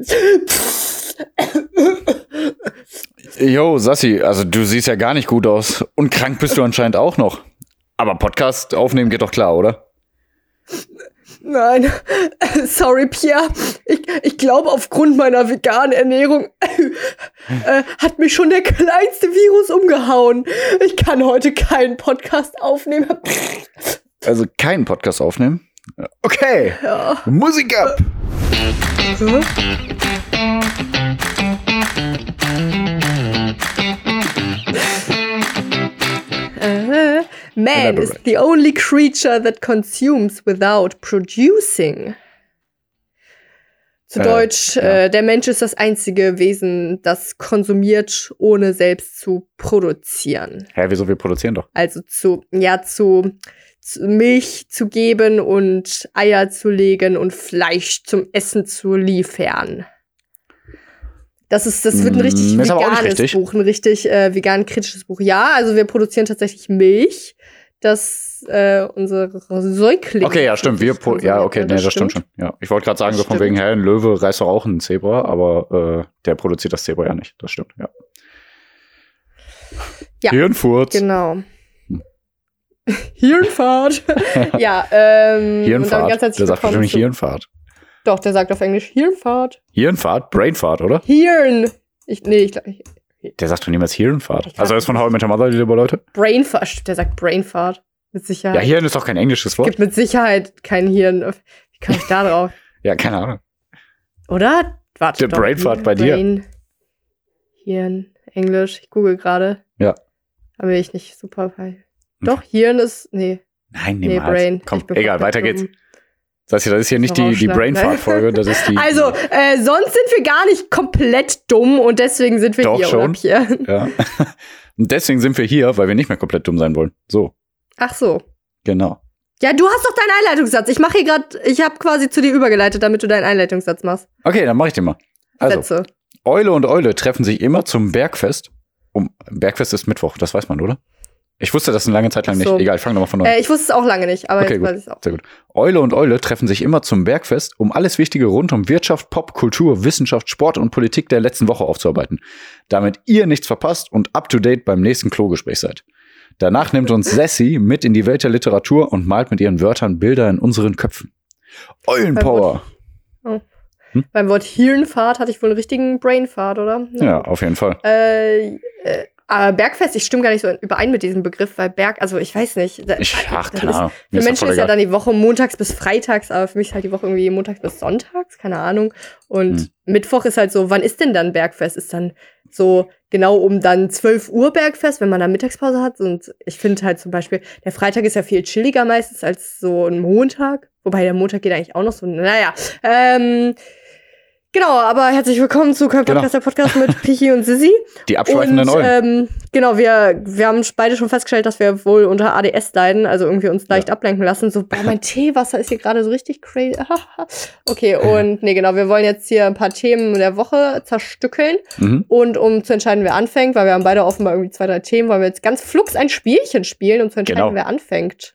Jo, Sassi, also du siehst ja gar nicht gut aus. Und krank bist du anscheinend auch noch. Aber Podcast aufnehmen geht doch klar, oder? Nein, sorry, Pierre. Ich, ich glaube, aufgrund meiner veganen Ernährung äh, hat mich schon der kleinste Virus umgehauen. Ich kann heute keinen Podcast aufnehmen. Also keinen Podcast aufnehmen? Okay. Ja. Musik ab. Äh, man is the only creature that consumes without producing. Zu Äh, Deutsch, ja. äh, der Mensch ist das einzige Wesen, das konsumiert, ohne selbst zu produzieren. Hä, wieso wir produzieren doch? Also zu, ja, zu Milch zu geben und Eier zu legen und Fleisch zum Essen zu liefern. Das ist, das wird ein Mm, richtig nicht veganes richtig. Buch, ein richtig äh, vegan kritisches Buch. Ja, also wir produzieren tatsächlich Milch, dass äh, unsere Säuglinge. Okay, ja, stimmt. Wir ja, okay, nee, das stimmt schon. Ja, ich wollte gerade sagen, so von Stimmt. wegen, hä, ein Löwe reißt doch auch ein Zebra, aber äh, der produziert das Zebra ja nicht. Das stimmt, ja. Ja, Hirnfurz. Genau. Hirnfahrt. ja, ähm. Hirnfahrt. Der sagt bestimmt nicht Hirnfahrt. Doch, der sagt auf Englisch Hirnfahrt. Hirnfahrt? Brainfahrt, oder? Hirn. Ich, nee, ich, ich Der sagt doch niemals Hirnfahrt. Also er ist von How I Met Your Mother, die liebe Leute. Brainfahrt. Stimmt, Der sagt Brainfahrt. Mit Sicherheit. Ja, Hirn ist doch kein englisches Wort. Gibt mit Sicherheit kein Hirn. Wie komme ich da drauf? Ja, keine Ahnung. Oder? Warte. Der doch. Brainfahrt bei dir. Brain, Hirn, Englisch. Ich google gerade. Ja. Aber ich nicht super bei. Doch, Hirn ist. Nee. Nein, Nee. Brain. Komm, egal, weiter geht's. Das heißt, das ist hier nicht die, die ne? Brainfart-Folge, das ist die. Also, äh, sonst sind wir gar nicht komplett dumm und deswegen sind wir Doch hier, schon. oder? Ja. Und deswegen sind wir hier, weil wir nicht mehr komplett dumm sein wollen. So, Ach so. genau. Ja, du hast doch deinen Einleitungssatz. Ich mache hier gerade, ich habe quasi zu dir übergeleitet, damit du deinen Einleitungssatz machst. Okay, dann mach ich den mal. Also, Sätze. Eule und Eule treffen sich immer zum Bergfest. Um, Bergfest ist Mittwoch, das weiß man, oder? Ich wusste das eine lange Zeit lang so. nicht. Egal, ich fange nochmal von neu an. Äh, ich wusste es auch lange nicht, aber Okay, jetzt gut. weiß ich es auch. Sehr gut. Eule und Eule treffen sich immer zum Bergfest, um alles Wichtige rund um Wirtschaft, Pop, Kultur, Wissenschaft, Sport und Politik der letzten Woche aufzuarbeiten. Damit ihr nichts verpasst und up to date beim nächsten Klogespräch seid. Danach nimmt uns Sassy mit in die Welt der Literatur und malt mit ihren Wörtern Bilder in unseren Köpfen. Eulenpower. Hm? Beim Wort Hirnfahrt hatte ich wohl einen richtigen Brainfahrt, oder? Ja, auf jeden Fall. Äh, äh, aber Bergfest, ich stimme gar nicht so überein mit diesem Begriff, weil Berg, also ich weiß nicht. da- Ich, ach, keine ist- Ahnung. Für Mir Menschen das ist ja dann die Woche montags bis freitags, aber für mich ist halt die Woche irgendwie montags bis sonntags, keine Ahnung. Und Hm. Mittwoch ist halt so, wann ist denn dann Bergfest? Ist dann so genau um dann 12 Uhr Bergfest, wenn man dann Mittagspause hat. Und ich finde halt zum Beispiel, der Freitag ist ja viel chilliger meistens als so ein Montag. Wobei der Montag geht eigentlich auch noch so, naja. Ähm, genau, aber herzlich willkommen zu Kein Genau. Podcast, der Podcast mit Pichi und Sissi. Die abschweifenden Und, ähm, genau, wir, wir haben beide schon festgestellt, dass wir wohl unter ADS leiden, also irgendwie uns leicht Ja. ablenken lassen. So, boah, mein Teewasser ist hier gerade so richtig crazy. okay, und nee, genau, wir wollen jetzt hier ein paar Themen der Woche zerstückeln. mhm. Und um zu entscheiden, wer anfängt, weil wir haben beide offenbar irgendwie zwei, drei Themen, wollen wir jetzt ganz flugs ein Spielchen spielen, um zu entscheiden, Genau. wer anfängt.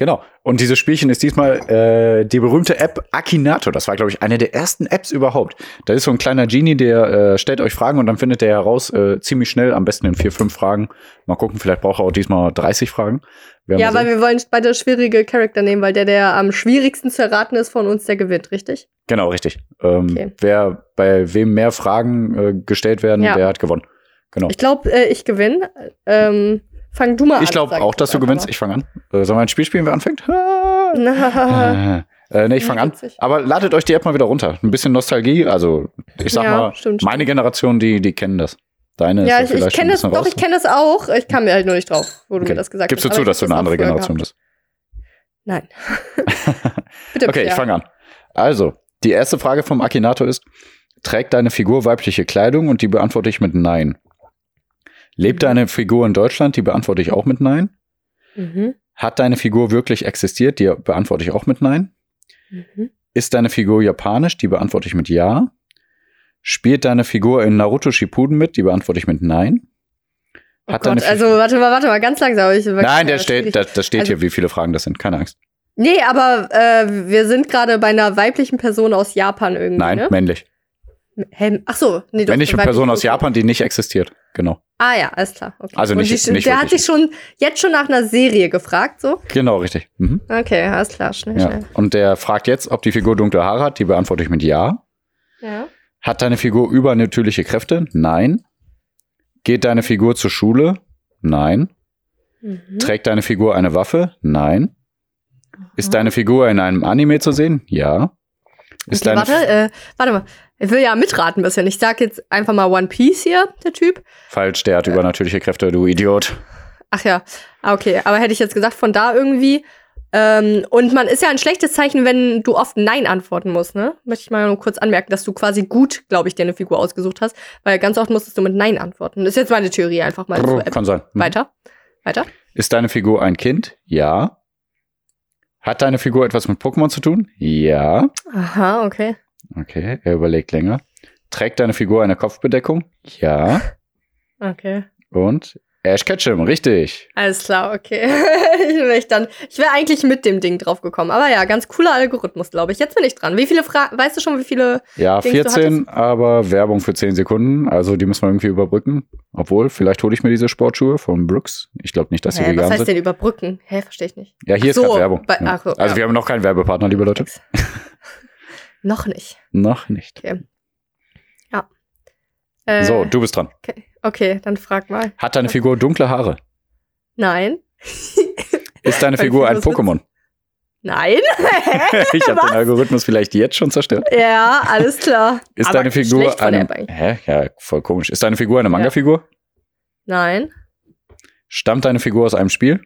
Genau. Und dieses Spielchen ist diesmal äh, die berühmte App Akinato. Das war, glaube ich, eine der ersten Apps überhaupt. Da ist so ein kleiner Genie, der äh, stellt euch Fragen und dann findet der heraus äh, ziemlich schnell, am besten in vier, fünf Fragen. Mal gucken, vielleicht braucht er auch diesmal 30 Fragen. Ja, weil wir wollen beide schwierige Charakter nehmen, weil der, der am schwierigsten zu erraten ist von uns, der gewinnt, richtig? Genau, richtig. Ähm, Okay. Wer bei wem mehr Fragen äh, gestellt werden, Ja. der hat gewonnen. Genau. Ich glaube, äh, ich gewinne. Ähm, fang du mal an. Ich glaube auch, dass du gewinnst. mal. Ich fange an. Äh, sollen wir ein Spiel spielen, wer anfängt? Na, äh, nee, ich fange an. Aber ladet euch die App mal wieder runter. Ein bisschen Nostalgie. Also, ich sag Ja, mal, stimmt, meine Generation, die, die kennen das. Deine ja, ist ich, ja ich kenne das, doch, ich kenne das auch. Ich kam mir halt nur nicht drauf, wo du Okay. mir das gesagt Gibst du hast. zu, dass du eine andere Generation gehabt. bist? Nein. Bitte, Okay, ich fange an. Also, die erste Frage vom Akinato ist, trägt deine Figur weibliche Kleidung? Und die beantworte ich mit Nein. Lebt deine Figur in Deutschland? Die beantworte ich auch mit Nein. Mhm. Hat deine Figur wirklich existiert? Die beantworte ich auch mit Nein. Mhm. Ist deine Figur japanisch? Die beantworte ich mit Ja. Spielt deine Figur in Naruto Shippuden mit? Die beantworte ich mit Nein. Oh Hat Gott, also warte mal, warte mal, ganz langsam. Ich, Nein, der das steht, da, da steht Also- hier, wie viele Fragen das sind. Keine Angst. Nee, aber äh, wir sind gerade bei einer weiblichen Person aus Japan irgendwie, Nein, ne? männlich. Hä? Ach so, nee, doch. Männliche Person aus. Japan, die nicht existiert. Genau. Ah ja, alles klar. Okay. Also nicht- die, nicht Der hat sich schon jetzt schon nach einer Serie gefragt, so. Genau, richtig. Mhm. Okay, alles klar, schnell, Ja. schnell. Und der fragt jetzt, ob die Figur dunkle Haare hat. Die beantworte ich mit Ja. Ja. Hat deine Figur übernatürliche Kräfte? Nein. Geht deine Figur zur Schule? Nein. Mhm. Trägt deine Figur eine Waffe? Nein. Ist deine Figur in einem Anime zu sehen? Ja. Ist Okay, warte, äh, warte mal. Ich will ja mitraten ein bisschen. Ich sag jetzt einfach mal One Piece hier, der Typ. falsch, der hat übernatürliche Kräfte, du Idiot. Ach ja, Ah, okay. Aber hätte ich jetzt gesagt, von da irgendwie. Ähm, und man ist ja ein schlechtes Zeichen, wenn du oft Nein antworten musst, ne? Möchte ich mal nur kurz anmerken, dass du quasi gut, glaube ich, dir eine Figur ausgesucht hast, weil ganz oft musstest du mit Nein antworten. Das ist jetzt meine Theorie einfach mal. so, äh, Kann sein. Mhm. weiter. Weiter. Ist deine Figur ein Kind? Ja. Hat deine Figur etwas mit Pokémon zu tun? Ja. Aha, okay. Okay, er überlegt länger. Trägt deine Figur eine Kopfbedeckung? Ja. Okay. Und Ash Ketchum, richtig. Alles klar, okay. ich wäre dann, ich wäre eigentlich mit dem Ding drauf gekommen. Aber ja, ganz cooler Algorithmus, glaube ich. Jetzt bin ich dran. Wie viele Fragen, weißt du schon, wie viele? Ja, du, 14, aber Werbung für 10 Sekunden. Also die müssen wir irgendwie überbrücken. Obwohl, vielleicht hole ich mir diese Sportschuhe von Brooks. Ich glaube nicht, dass sie was vegan heißt sind. denn überbrücken? Hä, verstehe ich nicht. Ja, hier so, ist gerade Werbung. bei- ja. ach so, also ja. wir haben noch keinen Werbepartner, liebe Leute. Noch nicht. Noch nicht. Äh, So, du bist dran. Okay. Okay, dann frag mal. Hat deine Figur dunkle Haare? Nein. Ist deine Figur ein Pokémon? Nein. ich habe den Algorithmus vielleicht jetzt schon zerstört. ja, alles klar. Ist Aber deine Figur eine. Hä? Ja, voll komisch. Ist deine Figur eine Manga-Figur? Nein. Stammt deine Figur aus einem Spiel?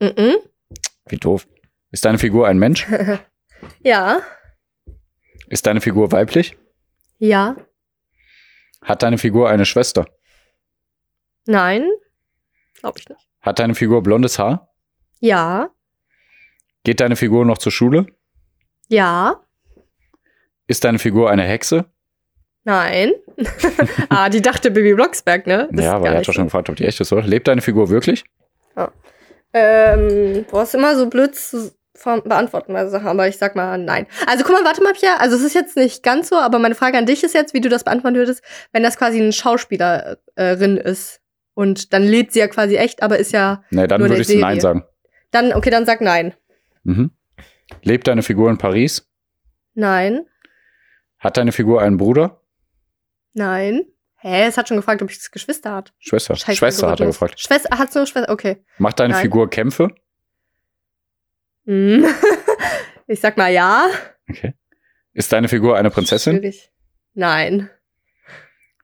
Mhm. Wie doof. Ist deine Figur ein Mensch? Ja. Ist deine Figur weiblich? Ja. Hat deine Figur eine Schwester? Nein. Glaube ich nicht. Hat deine Figur blondes Haar? Ja. Geht deine Figur noch zur Schule? Ja. Ist deine Figur eine Hexe? Nein. ah, die dachte Bibi Blocksberg, ne? Das ja, aber er hat doch schon gefragt, ob die echt ist, oder? Lebt deine Figur wirklich? Ähm, du hast immer so blöd zu beantworten bei Sachen, aber ich sag mal nein. Also guck mal, warte mal, Pia, also es ist jetzt nicht ganz so, aber meine Frage an dich ist jetzt, wie du das beantworten würdest, wenn das quasi eine Schauspielerin ist. Und dann lebt sie ja quasi echt, aber ist ja Nee, dann würde ich Nein Serie. sagen. dann, okay, dann sag nein. Mhm. Lebt deine Figur in Paris? Nein, Hat deine Figur einen Bruder? nein. Hä, es hat schon gefragt, ob ich Geschwister hat. Schwester. Scheiß Schwester hat er gefragt. Schwester, hat so Schwester, okay. Macht deine Nein. Figur Kämpfe? Hm. ich sag mal ja. Okay. Ist deine Figur eine Prinzessin? Schwierig. Nein.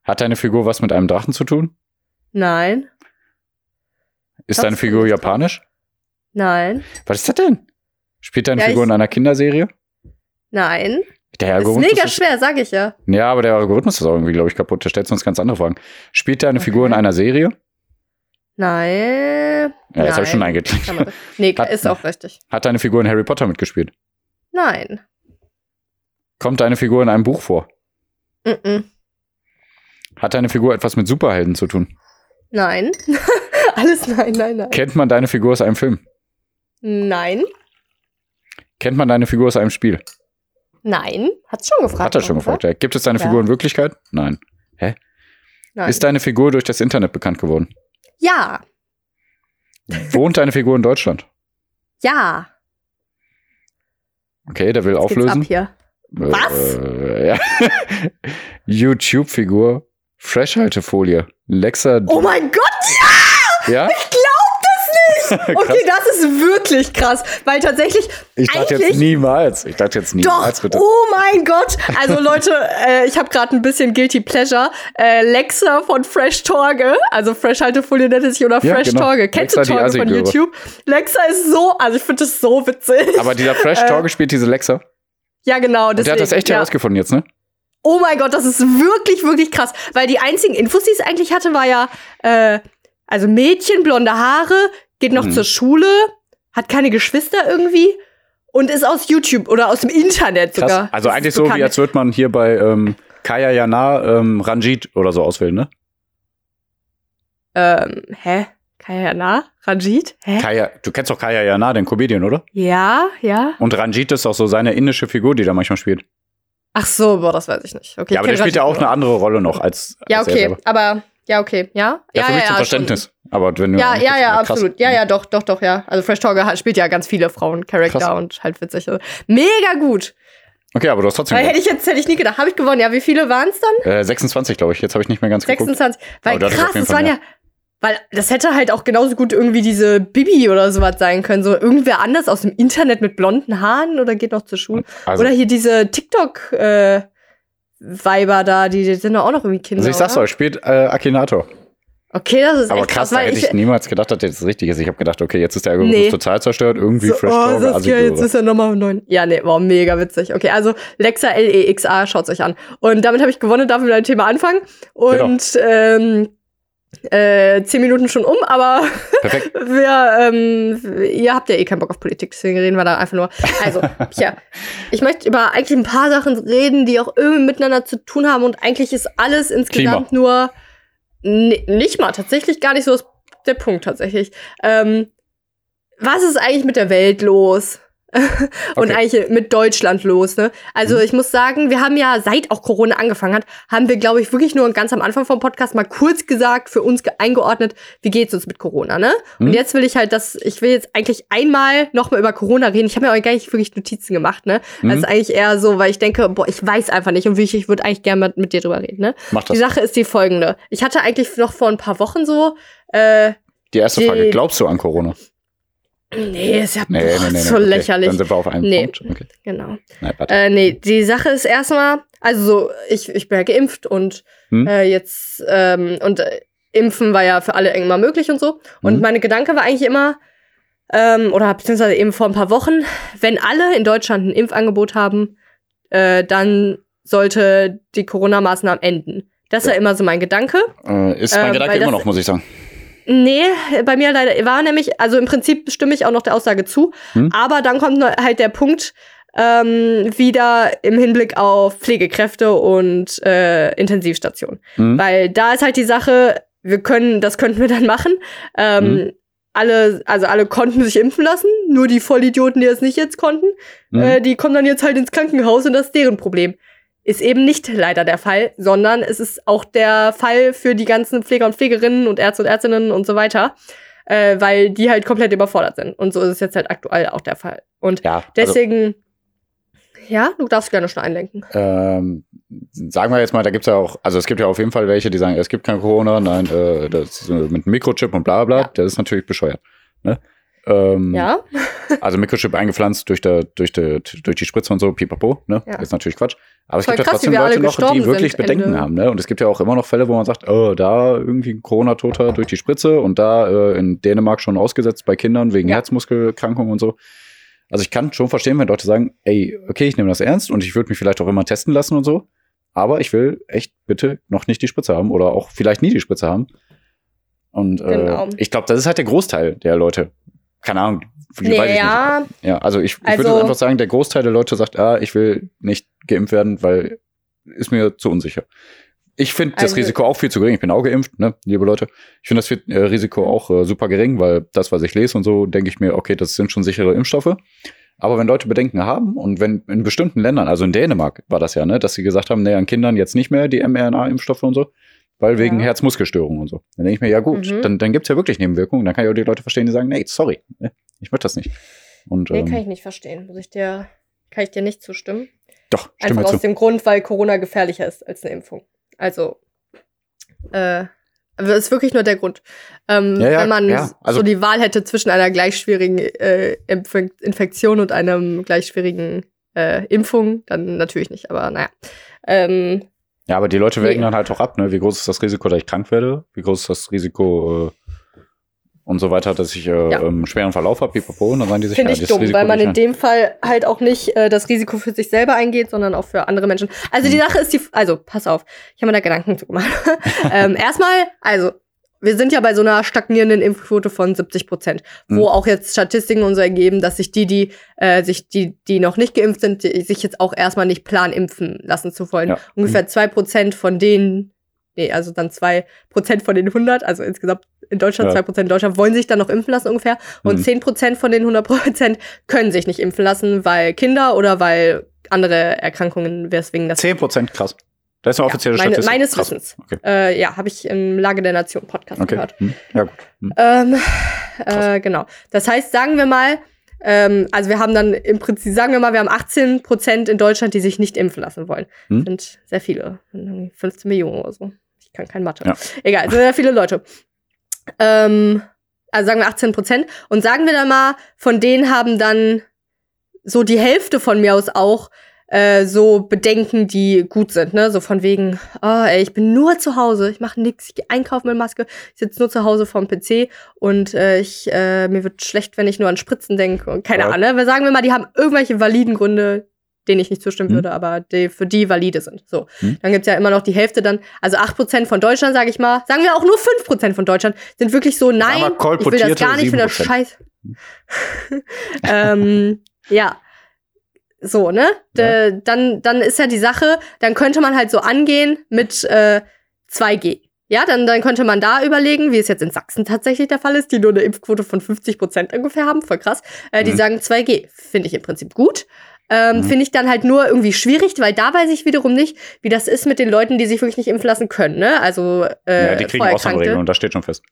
Hat deine Figur was mit einem Drachen zu tun? Nein. Ist Das deine ist Figur japanisch? Nein. Was ist das denn? Spielt deine Ja, Figur in einer Kinderserie? Nein. Der Ist Algorithmus mega ist, schwer, sag ich ja. Ja, aber der Algorithmus ist auch irgendwie, glaube ich, kaputt. Der stellt uns ganz andere Fragen. Spielt deine Figur in Okay. einer Serie? Nein. Ja, jetzt habe ich schon eingeklickt. Nee, Hat- ist auch richtig. Hat deine Figur in Harry Potter mitgespielt? Nein. Kommt deine Figur in einem Buch vor? Mm-mm. Hat deine Figur etwas mit Superhelden zu tun? Nein. Alles nein, nein, nein. Kennt man deine Figur aus einem Film? Nein. Kennt man deine Figur aus einem Spiel? Nein. Hat's schon gefragt. Hat er schon oder? gefragt. Ja. Gibt es deine Ja. Figur in Wirklichkeit? Nein. Nein. Ist deine Figur durch das Internet bekannt geworden? ja. Wohnt deine Figur in Deutschland? Ja. Okay, der will Jetzt auflösen. ab hier. Was? Äh, ja. YouTube-Figur, Freshhaltefolie, Lexa. Oh mein Gott, ja? okay, das ist wirklich krass, weil tatsächlich Ich dachte jetzt niemals. Ich dachte jetzt Doch, niemals, bitte. oh mein Gott. Also Leute, äh, ich habe gerade ein bisschen Guilty Pleasure. Äh, Lexa von Fresh Torge, also Fresh Haltefolie nennt es sich oder Ja, Fresh genau. Torge. Kennst Lexa, du die Torge von. YouTube? Lexa ist so, also ich finde das so witzig. Aber dieser Fresh Äh, Tor gespielt, diese Lexa. ja, genau. Und der hat das deswegen, echt ja. herausgefunden jetzt, ne? Oh mein Gott, das ist wirklich, wirklich krass. Weil die einzigen Infos, die es eigentlich hatte, war ja, äh, also Mädchen, blonde Haare, geht noch Mhm. zur Schule, hat keine Geschwister irgendwie und ist aus YouTube oder aus dem Internet Krass. sogar. Also Das eigentlich so, wie als würde man hier bei ähm, Kaya Jana ähm, Ranjit oder so auswählen, ne? Ähm, hä? Kayana? Ranjit? Hä? Kaya, du kennst doch Kaya Jana, den Comedian, oder? ja, ja. Und Ranjit ist auch so seine indische Figur, die da manchmal spielt. Ach so, boah, das weiß ich nicht. Okay, ja, aber der spielt ja auch eine andere Rolle noch als. Ja, als okay, aber ja, okay, ja. Ja, für mich zum schon. Verständnis. Aber wenn du Ja, ja, ja, krass- absolut. Ja, ja, doch, doch, doch, ja. Also Fresh Talker spielt ja ganz viele Frauen-Charakter und halt witzig. Also, mega gut. Okay, aber du hast trotzdem. Weil hätte ich jetzt hätte ich nie gedacht. Habe ich gewonnen. Ja, wie viele waren es dann? äh, 26, glaube ich. Jetzt habe ich nicht mehr ganz geguckt. 26. Weil Aber krass, Fall waren ja. Weil das hätte halt auch genauso gut irgendwie diese Bibi oder sowas sein können. So irgendwer anders aus dem Internet mit blonden Haaren oder geht noch zur Schule. Also, oder hier diese TikTok-Weiber da, die, die sind doch auch noch irgendwie Kinder. also ich sag's oder? euch, spielt äh, Akinator. Okay, das ist Aber echt krass, krass, da hätte ich. ich niemals gedacht, dass das richtig ist. Ich habe gedacht, okay, jetzt ist der Algorithmus Nee. total zerstört. Irgendwie so, Fresh oh, Talk, Saskia, Assi- jetzt ist er nochmal neun. Ja, nee, wow, mega witzig. Okay, also Lexa L-E-X-A, schaut's euch an. Und damit habe ich gewonnen, darf ich mit einem Thema anfangen. Und ähm, äh, zehn Minuten schon um, aber wir, ähm, ihr habt ja eh keinen Bock auf Politik, deswegen reden wir da einfach nur. Also, tja, ich möchte über eigentlich ein paar Sachen reden, die auch irgendwie miteinander zu tun haben und eigentlich ist alles insgesamt nur n- nicht mal, tatsächlich gar nicht so der Punkt tatsächlich. Ähm, was ist eigentlich mit der Welt los? Und Okay. eigentlich mit Deutschland los, ne? Also Mhm. ich muss sagen, wir haben ja, seit auch Corona angefangen hat, haben wir, glaube ich, wirklich nur ganz am Anfang vom Podcast mal kurz gesagt, für uns ge- eingeordnet, wie geht's uns mit Corona, ne? Und Mhm. jetzt will ich halt, dass ich will jetzt eigentlich einmal nochmal über Corona reden. Ich habe mir auch gar nicht wirklich Notizen gemacht, ne? Mhm. Das ist eigentlich eher so, weil ich denke, boah, ich weiß einfach nicht und ich, ich würde eigentlich gerne mit, mit dir drüber reden, ne? Mach Die das. Sache ist die folgende. Ich hatte eigentlich noch vor ein paar Wochen so, äh, Die erste die- Frage, glaubst du an Corona? Nee, ist ja Nee, boah, nee, nee, so okay. lächerlich. Dann sind wir auf einem Nee. Punkt. Okay. Genau. Nein. Äh, nee, die Sache ist erstmal, also so, ich, ich bin ja geimpft und Hm? äh, jetzt, ähm, und äh, Impfen war ja für alle immer möglich und so. Und Mhm. meine Gedanke war eigentlich immer, ähm, oder beziehungsweise eben vor ein paar Wochen, wenn alle in Deutschland ein Impfangebot haben, äh, dann sollte die Corona-Maßnahmen enden. Das war Ja. immer so mein Gedanke. Äh, ist mein ähm, Gedanke immer noch, muss ich sagen. Nee, bei mir leider war nämlich, also im Prinzip stimme ich auch noch der Aussage zu, Hm? aber dann kommt halt der Punkt ähm, wieder im Hinblick auf Pflegekräfte und äh, Intensivstationen. Hm? Weil da ist halt die Sache, wir können, das könnten wir dann machen. Ähm, Mhm. Alle, also alle konnten sich impfen lassen, nur die Vollidioten, die es nicht jetzt konnten, Hm? äh, die kommen dann jetzt halt ins Krankenhaus und das ist deren Problem. Ist eben nicht leider der Fall, sondern es ist auch der Fall für die ganzen Pfleger und Pflegerinnen und Ärzte und Ärztinnen und so weiter, äh, weil die halt komplett überfordert sind. Und so ist es jetzt halt aktuell auch der Fall. Und ja, also, deswegen, ja, du darfst gerne schon einlenken. ähm, sagen wir jetzt mal, da gibt es ja auch, also es gibt ja auf jeden Fall welche, die sagen, es gibt kein Corona, nein, äh, das ist, äh, mit Mikrochip und bla bla, Ja. das ist natürlich bescheuert. Ne? Ähm, Ja, Also Mikrochip eingepflanzt durch, der, durch, der, durch die Spritze und so, pipapo, ne? Ja. Ist natürlich Quatsch. Aber es gibt ja krass, wie trotzdem Leute noch, die wirklich sind Bedenken Ende. haben, ne? Und es gibt ja auch immer noch Fälle, wo man sagt, oh, da irgendwie ein Corona-Toter durch die Spritze und da äh, in Dänemark schon ausgesetzt bei Kindern wegen Ja. Herzmuskelkrankungen und so. Also ich kann schon verstehen, wenn Leute sagen, ey, okay, ich nehme das ernst und ich würde mich vielleicht auch immer testen lassen und so. Aber ich will echt bitte noch nicht die Spritze haben oder auch vielleicht nie die Spritze haben. Und äh, Genau. ich glaube, das ist halt der Großteil der Leute. Keine Ahnung, wie weiß ich nicht. ja, also ich, ich Also- würde einfach sagen, der Großteil der Leute sagt, ah, ich will nicht geimpft werden, weil ist mir zu unsicher. Ich finde das Also- Risiko auch viel zu gering. Ich bin auch geimpft, ne, liebe Leute. Ich finde das äh, Risiko auch äh, super gering, weil das, was ich lese und so, denke ich mir, okay, das sind schon sichere Impfstoffe. Aber wenn Leute Bedenken haben und wenn in bestimmten Ländern, also in Dänemark war das ja, ne, dass sie gesagt haben, nee, an Kindern jetzt nicht mehr die mRNA-Impfstoffe und so, weil wegen Ja. Herzmuskelstörungen und so. Dann denke ich mir, ja gut, Mhm. dann, dann gibt's ja wirklich Nebenwirkungen. Dann kann ich auch die Leute verstehen, die sagen, nee, sorry, ne, ich möchte das nicht. Und nee, ähm, kann ich nicht verstehen. Muss ich dir, kann ich dir nicht zustimmen. doch, stimme Einfach aus dem Grund, weil Corona gefährlicher ist als eine Impfung. Also, äh, das ist wirklich nur der Grund. Ähm, Ja, ja, wenn man ja, also- so die Wahl hätte zwischen einer gleich schwierigen äh, Infektion und einem gleich schwierigen äh, Impfung, dann natürlich nicht. Aber naja. Ähm, Ja, aber die Leute wägen dann halt auch ab, ne? Wie groß ist das Risiko, dass ich krank werde? Wie groß ist das Risiko äh, und so weiter, dass ich äh, Ja. einen schweren Verlauf habe, pipapo, und dann sagen die sich, Finde ja, ich dumm, Risiko weil man in dem Fall halt auch nicht äh, das Risiko für sich selber eingeht, sondern auch für andere Menschen. Also die Mhm. Sache ist die, also pass auf, ich habe mir da Gedanken zu gemacht. ähm, erstmal, also wir sind ja bei so einer stagnierenden Impfquote von 70 Prozent, wo Mhm. auch jetzt Statistiken und so ergeben, dass sich die, die äh, sich die, die noch nicht geimpft sind, die, sich jetzt auch erstmal nicht plan impfen lassen zu wollen. Ja. Ungefähr zwei Prozent von denen, nee, also dann zwei Prozent von den 100, also insgesamt in Deutschland Ja. zwei Prozent in Deutschland wollen sich dann noch impfen lassen ungefähr und Mhm. zehn Prozent von den 100 Prozent können sich nicht impfen lassen, weil Kinder oder weil andere Erkrankungen, weswegen das. 10 Prozent, krass. Das ist eine offizielle ja, meine, Statistik. Meines krass. Wissens. Okay. Äh, ja, habe ich im Lage der Nation Podcast Okay. gehört. Hm. Ja, gut. Hm. Ähm, äh, genau. Das heißt, sagen wir mal, ähm, also wir haben dann im Prinzip, sagen wir mal, wir haben 18 Prozent in Deutschland, die sich nicht impfen lassen wollen. Hm. Sind sehr viele. Sind irgendwie 15 Millionen oder so. Ich kann kein Mathe. Ja. Egal, sind sehr viele Leute. Ähm, also sagen wir 18 Prozent. Und sagen wir dann mal, von denen haben dann so die Hälfte von mir aus auch äh, so Bedenken, die gut sind, ne? So von wegen, oh, ey, ich bin nur zu Hause, ich mache nichts, ich gehe einkaufen mit Maske, ich sitze nur zu Hause vorm PC und äh, ich, äh, mir wird schlecht, wenn ich nur an Spritzen denke und keine Ja. Ahnung. Ne? Wir sagen wir mal, die haben irgendwelche validen Gründe, denen ich nicht zustimmen Hm. würde, aber die für die valide sind. So. Hm. Dann gibt's ja immer noch die Hälfte dann, also 8% von Deutschland, sage ich mal, sagen wir auch nur 5% von Deutschland, sind wirklich so, nein, ich will das gar nicht, ich finde das 7%. scheiße. ähm, ja. So, ne? Ja. D dann, dann ist ja die Sache, dann könnte man halt so angehen mit äh, 2G. Ja, dann, dann könnte man da überlegen, wie es jetzt in Sachsen tatsächlich der Fall ist, die nur eine Impfquote von 50 Prozent ungefähr haben, voll krass. Äh, die Mhm. sagen 2G. Finde ich im Prinzip gut. Ähm, Mhm. Finde ich dann halt nur irgendwie schwierig, weil da weiß ich wiederum nicht, wie das ist mit den Leuten, die sich wirklich nicht impfen lassen können, ne? Also äh, ja, die kriegen Vorerkrankte. Ausnahmeregelungen, das steht schon fest.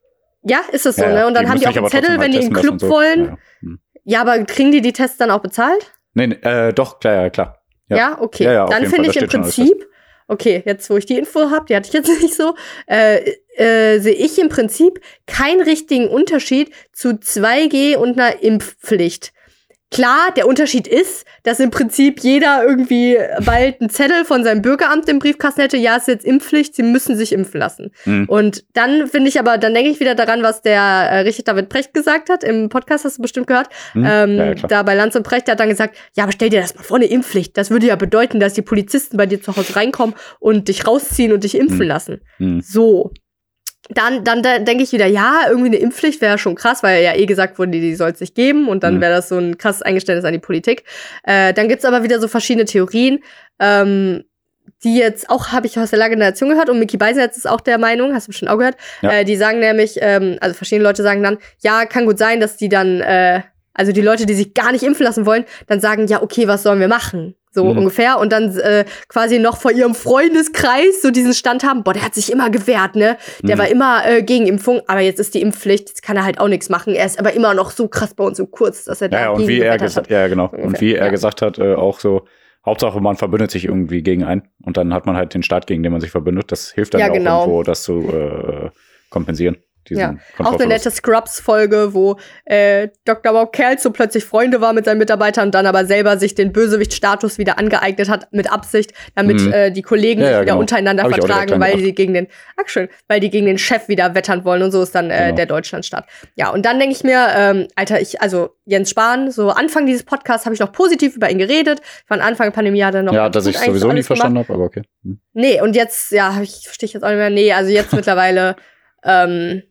Ja, ist das so, Ja, ne? Und dann haben die auch einen Zettel, halt wenn die in den Club so. wollen. Ja, ja. Hm. Ja, aber kriegen die die Tests dann auch bezahlt? Nee, nee, äh, doch, klar, ja, klar. Ja, Ja. okay. Ja, ja, dann finde ich im Prinzip, okay, jetzt wo ich die Info habe, die hatte ich jetzt nicht so, äh, äh, sehe ich im Prinzip keinen richtigen Unterschied zu 2G und einer Impfpflicht. Klar, der Unterschied ist, dass im Prinzip jeder irgendwie bald einen Zettel von seinem Bürgeramt im Briefkasten hätte, ja, ist jetzt Impfpflicht, sie müssen sich impfen lassen. Hm. Und dann finde ich aber, dann denke ich wieder daran, was der äh, Richard David Precht gesagt hat im Podcast, hast du bestimmt gehört. Hm. Ähm, Ja, da bei Lanz und Precht, der hat dann gesagt, ja, aber stell dir das mal vor, eine Impfpflicht. Das würde ja bedeuten, dass die Polizisten bei dir zu Hause reinkommen und dich rausziehen und dich impfen Hm. lassen. Hm. So. Dann, dann da denke ich wieder, ja, irgendwie eine Impfpflicht wäre schon krass, weil ja eh gesagt wurde, die, die soll es nicht geben und dann Mhm. wäre das so ein krasses Eingeständnis an die Politik. Äh, dann gibt's aber wieder so verschiedene Theorien, ähm, die jetzt auch, habe ich aus der Lage der Nation gehört und Mickey Beisenherz ist auch der Meinung, hast du bestimmt auch gehört, Ja. äh, die sagen nämlich, ähm, also verschiedene Leute sagen dann, ja, kann gut sein, dass die dann, äh, also die Leute, die sich gar nicht impfen lassen wollen, dann sagen, ja, okay, was sollen wir machen? So Mhm. ungefähr. Und dann äh, quasi noch vor ihrem Freundeskreis so diesen Stand haben, boah, der hat sich immer gewehrt, ne? Der Mhm. war immer äh, gegen Impfung, aber jetzt ist die Impfpflicht, jetzt kann er halt auch nichts machen. Er ist aber immer noch so krass bei uns im Kurz, dass er Ja, ja, und wie er gesagt, hat. ja, genau. So Und ungefähr, wie er ja. gesagt hat, äh, auch so, Hauptsache man verbündet sich irgendwie gegen einen und dann hat man halt den Staat, gegen den man sich verbündet. Das hilft dann Ja, ja, auch genau. irgendwo, das zu äh, kompensieren. Ja, Auch eine nette Scrubs-Folge, wo äh, Dr. Bob Kerl so plötzlich Freunde war mit seinen Mitarbeitern und dann aber selber sich den Bösewicht-Status wieder angeeignet hat mit Absicht, damit Mhm. äh, die Kollegen Ja, sich ja, wieder genau. untereinander Hab vertragen, weil sie gegen den, ach schön, weil die gegen den Chef wieder wettern wollen und so ist dann äh, Genau. der Deutschlandstaat. Ja, und dann denke ich mir, ähm, Alter, ich, also Jens Spahn, so Anfang dieses Podcasts habe ich noch positiv über ihn geredet. Von Anfang der Pandemie hat er noch ja, dass ich sowieso nie verstanden habe, aber okay. Hm. Nee, und jetzt, ja, ich verstehe jetzt auch nicht mehr. Nee, also jetzt mittlerweile ähm,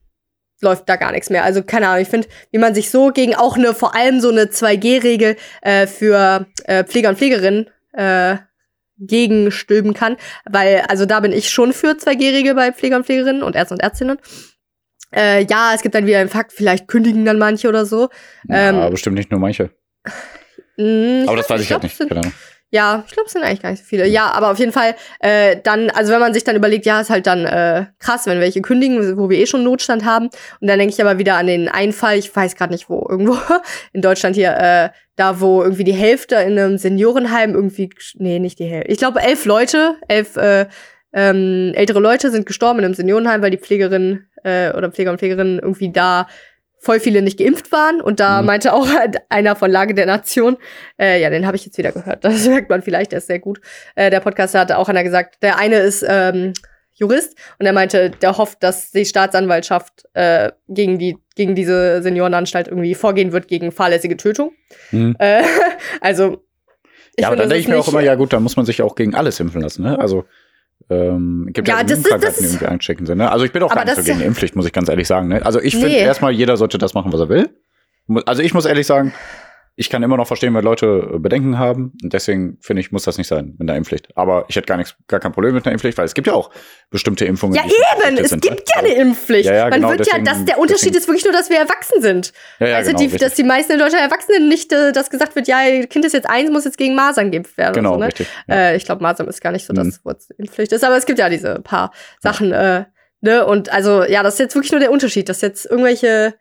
läuft da gar nichts mehr. Also keine Ahnung, ich finde, wie man sich so gegen auch eine, vor allem so eine 2G-Regel äh, für äh, Pfleger und Pflegerinnen äh, gegenstülpen kann. Weil, also da bin ich schon für 2G-Regel bei Pfleger und Pflegerinnen und Ärzte und Ärztinnen. Äh, ja, es gibt dann wieder einen Fakt, vielleicht kündigen dann manche oder so. Ähm, ja, bestimmt nicht nur manche. Mm, Aber das weiß ich halt nicht. sind- Ahnung. Ja, ich glaube, es sind eigentlich gar nicht so viele. Ja, aber auf jeden Fall äh, dann, also wenn man sich dann überlegt, ja, ist halt dann äh, krass, wenn welche kündigen, wo wir eh schon Notstand haben. Und dann denke ich aber wieder an den Einfall, ich weiß gerade nicht wo, irgendwo in Deutschland hier, äh, da wo irgendwie die Hälfte in einem Seniorenheim irgendwie, nee, nicht die Hälfte. Ich glaube, elf Leute, elf äh, ähm, ältere Leute sind gestorben in einem Seniorenheim, weil die Pflegerin äh, oder Pfleger und Pflegerinnen irgendwie da voll viele nicht geimpft waren. Und da Mhm. meinte auch einer von Lage der Nation, äh, ja, den habe ich jetzt wieder gehört. Das merkt man vielleicht, der ist sehr gut. Äh, der Podcaster hatte auch einer gesagt, der eine ist ähm, Jurist und er meinte, der hofft, dass die Staatsanwaltschaft äh, gegen die gegen diese Seniorenanstalt irgendwie vorgehen wird gegen fahrlässige Tötung. Hm. Äh, also ich Ja, aber dann denke ich mir auch immer, ja gut, dann muss man sich auch gegen alles impfen lassen. Ne? Also ähm, gibt ja, Ja, das ist- das irgendwie einstecken sind. Ne? Also ich bin auch gar nicht so gegen die Impfpflicht, muss ich ganz ehrlich sagen. Ne? Also ich finde Nee. erstmal, jeder sollte das machen, was er will. Also ich muss ehrlich sagen, ich kann immer noch verstehen, wenn Leute Bedenken haben. Und deswegen finde ich, muss das nicht sein mit der Impfpflicht. Aber ich hätte gar nichts, gar kein Problem mit einer Impfpflicht, weil es gibt ja auch bestimmte Impfungen. Ja, eben, es sind, gibt ne? ja eine Impfpflicht. Ja, ja, Man genau, wird deswegen- ja, das, der Unterschied deswegen- ist wirklich nur, dass wir erwachsen sind. Ja, ja, also, genau, die, dass die meisten in Deutschland Erwachsenen nicht, äh, dass gesagt wird, ja, ihr Kind ist jetzt eins, muss jetzt gegen Masern geimpft werden. Genau, so, ne? richtig. Äh, ich glaube, Masern ist gar nicht so das, Mhm. wo es Impfpflicht ist, aber es gibt ja diese paar Sachen, äh, ne? Und also, ja, das ist jetzt wirklich nur der Unterschied, dass jetzt irgendwelche.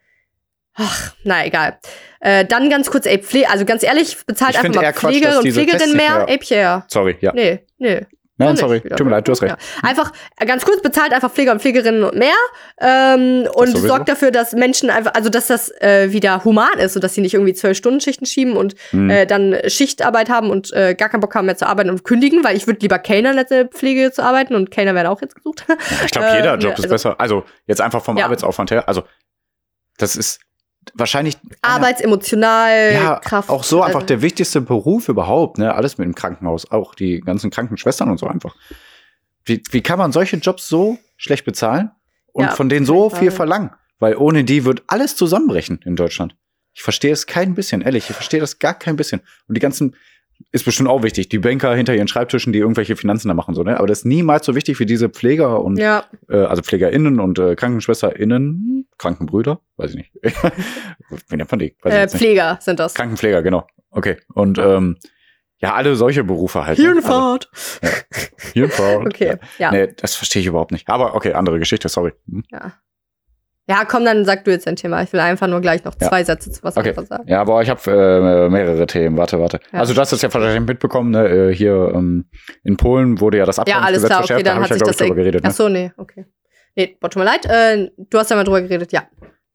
Ach, na egal. Äh, dann ganz kurz, ey, Pflege, also ganz ehrlich, bezahlt Ich einfach mal Quatsch, dass und nicht mehr. Ey, Pierre. Sorry, ja. Nee, nee. Nein, sorry. Tut mir leid, du hast recht. Ja. Einfach, äh, ganz kurz, bezahlt einfach Pfleger und Pflegerinnen mehr ähm, und sorgt dafür, dass Menschen einfach, also dass das äh, wieder human ist und dass sie nicht irgendwie zwölf Stunden Schichten schieben und Hm. äh, dann Schichtarbeit haben und äh, gar keinen Bock haben mehr zu arbeiten und kündigen, weil ich würde lieber Kellnern als in der Pflege zu arbeiten und Kellner werden auch jetzt gesucht. Ich glaube, jeder ne, Job ist also- besser. Also jetzt einfach vom Ja. Arbeitsaufwand her. Also das ist wahrscheinlich Arbeitsemotional, ja, Kraft. auch so einfach also- der wichtigste Beruf überhaupt. Ne, alles mit dem Krankenhaus, auch die ganzen Krankenschwestern und so einfach. Wie, wie kann man solche Jobs so schlecht bezahlen und Ja, von denen so viel verlangen? Weil ohne die wird alles zusammenbrechen in Deutschland. Ich verstehe es kein bisschen, ehrlich. Ich verstehe das gar kein bisschen. Und die ganzen ist bestimmt auch wichtig. Die Banker hinter ihren Schreibtischen, die irgendwelche Finanzen da machen, so, ne? Aber das ist niemals so wichtig wie diese Pfleger und Ja, äh, also PflegerInnen und äh, KrankenschwesterInnen, Krankenbrüder, weiß ich nicht. Wie nennt man die? Weiß ich äh, jetzt nicht. Pfleger sind das. Krankenpfleger, genau. Okay. Und ähm, ja, alle solche Berufe halt. ne? Hirnfahrt. Also, Hirnfahrt. Okay, ja. Nee, das verstehe ich überhaupt nicht. Aber okay, andere Geschichte, sorry. Hm. Ja. Ja, komm, dann sag du jetzt dein Thema. Ich will einfach nur gleich noch Ja. zwei Sätze zu was Okay. sagen. Ja, aber ich habe äh, mehrere Themen. Warte, warte. Ja. Also du hast das ja wahrscheinlich mitbekommen, ne? äh, hier ähm, in Polen wurde ja das Ja, alles Abtreibungsgesetz klar, okay, verschärft. da hat habe ich sich ja, das glaube ich, drüber geredet. Ach Ne? so, nee, okay. Nee, boah, tut mir leid. Äh, du hast ja mal drüber geredet, ja.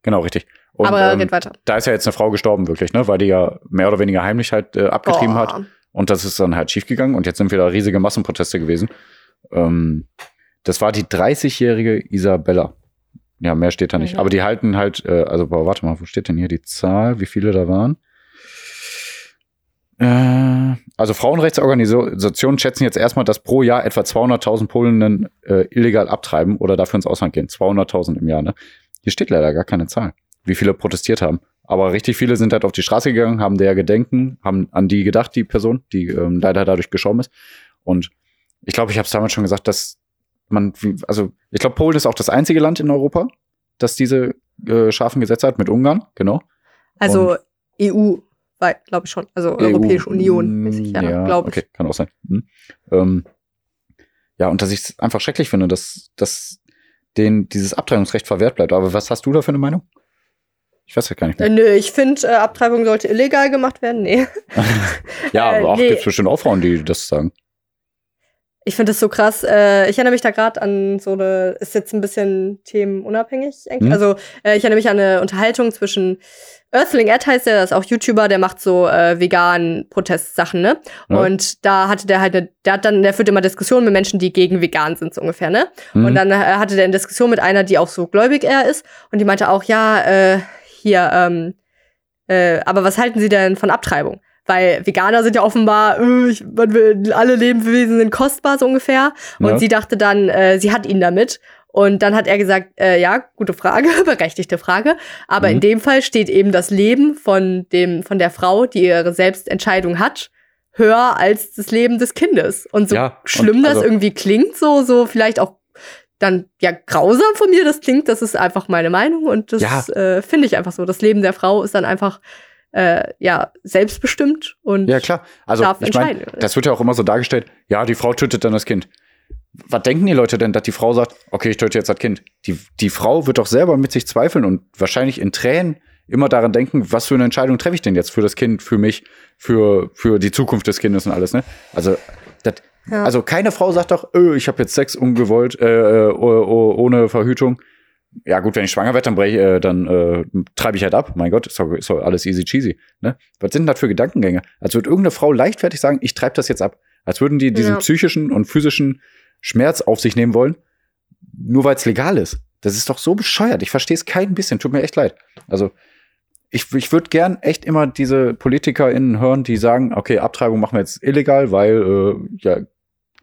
Genau, richtig. Und, Aber ähm, red weiter. da ist ja jetzt eine Frau gestorben, wirklich, ne? Weil die ja mehr oder weniger heimlich halt äh, abgetrieben Boah. hat. Und das ist dann halt schiefgegangen und jetzt sind wieder riesige Massenproteste gewesen. Ähm, das war die 30-jährige Isabella. Ja, mehr steht da nicht. Mhm. Aber die halten halt, äh, also boah, warte mal, wo steht denn hier die Zahl, wie viele da waren? Äh, also Frauenrechtsorganisationen schätzen jetzt erstmal, dass pro Jahr etwa 200.000 Polinnen äh, illegal abtreiben oder dafür ins Ausland gehen. 200.000 im Jahr, ne? Hier steht leider gar keine Zahl, wie viele protestiert haben. Aber richtig viele sind halt auf die Straße gegangen, haben der gedenken, haben an die gedacht, die Person, die ähm, leider dadurch gestorben ist. Und ich glaube, ich habe es damals schon gesagt, dass man, also ich glaube, Polen ist auch das einzige Land in Europa, das diese äh, scharfen Gesetze hat, mit Ungarn, genau. Also EU, glaube ich schon. Also Europäische EU, Union, mäßig, ja, ja glaube ich. Okay, kann auch sein. Hm. Ähm, ja, und dass ich es einfach schrecklich finde, dass, dass denen dieses Abtreibungsrecht verwehrt bleibt. Aber was hast du da für eine Meinung? Ich weiß ja gar nicht Äh, mehr. nö, ich finde, äh, Abtreibung sollte illegal gemacht werden. Nee. ja, äh, aber auch nee. gibt's bestimmt auch Frauen, die das sagen. Ich finde das so krass. Äh, ich erinnere mich da gerade an so eine, ist jetzt ein bisschen themenunabhängig eigentlich. Hm. Also äh, ich erinnere mich an eine Unterhaltung zwischen Earthling Ed heißt der, das ist auch YouTuber, der macht so äh, vegan Protestsachen, ne? Ja. Und da hatte der halt eine, der hat dann, der führt immer Diskussionen mit Menschen, die gegen vegan sind, so ungefähr, ne? Hm. Und dann äh, hatte der eine Diskussion mit einer, die auch so gläubig eher ist. Und die meinte auch, ja, äh, hier, ähm, äh, aber was halten Sie denn von Abtreibung? Weil Veganer sind ja offenbar, äh, ich, man will, alle Lebewesen sind kostbar, so ungefähr. Und Ja. sie dachte dann, äh, sie hat ihn damit. Und dann hat er gesagt, äh, ja, gute Frage, berechtigte Frage. Aber Mhm. in dem Fall steht eben das Leben von dem, von der Frau, die ihre Selbstentscheidung hat, höher als das Leben des Kindes. Und so Ja, und schlimm das also- irgendwie klingt, so, so vielleicht auch dann ja grausam von mir das klingt, das ist einfach meine Meinung und das Ja. äh, finde ich einfach so. Das Leben der Frau ist dann einfach äh, ja selbstbestimmt und Ja, klar. Also, darf ich entscheiden. das wird ja auch immer so dargestellt, ja, die Frau tötet dann das Kind. Was denken die Leute denn, dass die Frau sagt, okay, ich töte jetzt das Kind? Die, die Frau wird doch selber mit sich zweifeln und wahrscheinlich in Tränen immer daran denken, was für eine Entscheidung treffe ich denn jetzt für das Kind, für mich, für, für die Zukunft des Kindes und alles, ne? Also, das, Ja. also keine Frau sagt doch, öh, ich habe jetzt Sex ungewollt, äh, äh, oh- oh- ohne Verhütung. Ja, gut, wenn ich schwanger werde, dann, brech, äh, dann äh, treibe ich halt ab. Mein Gott, ist doch, ist doch alles easy cheesy. Ne? Was sind denn das für Gedankengänge? Als würde irgendeine Frau leichtfertig sagen, ich treibe das jetzt ab. Als würden die diesen Ja. psychischen und physischen Schmerz auf sich nehmen wollen, nur weil es legal ist. Das ist doch so bescheuert. Ich verstehe es kein bisschen. Tut mir echt leid. Also, ich, ich würde gern echt immer diese PolitikerInnen hören, die sagen, okay, Abtreibung machen wir jetzt illegal, weil äh, ja,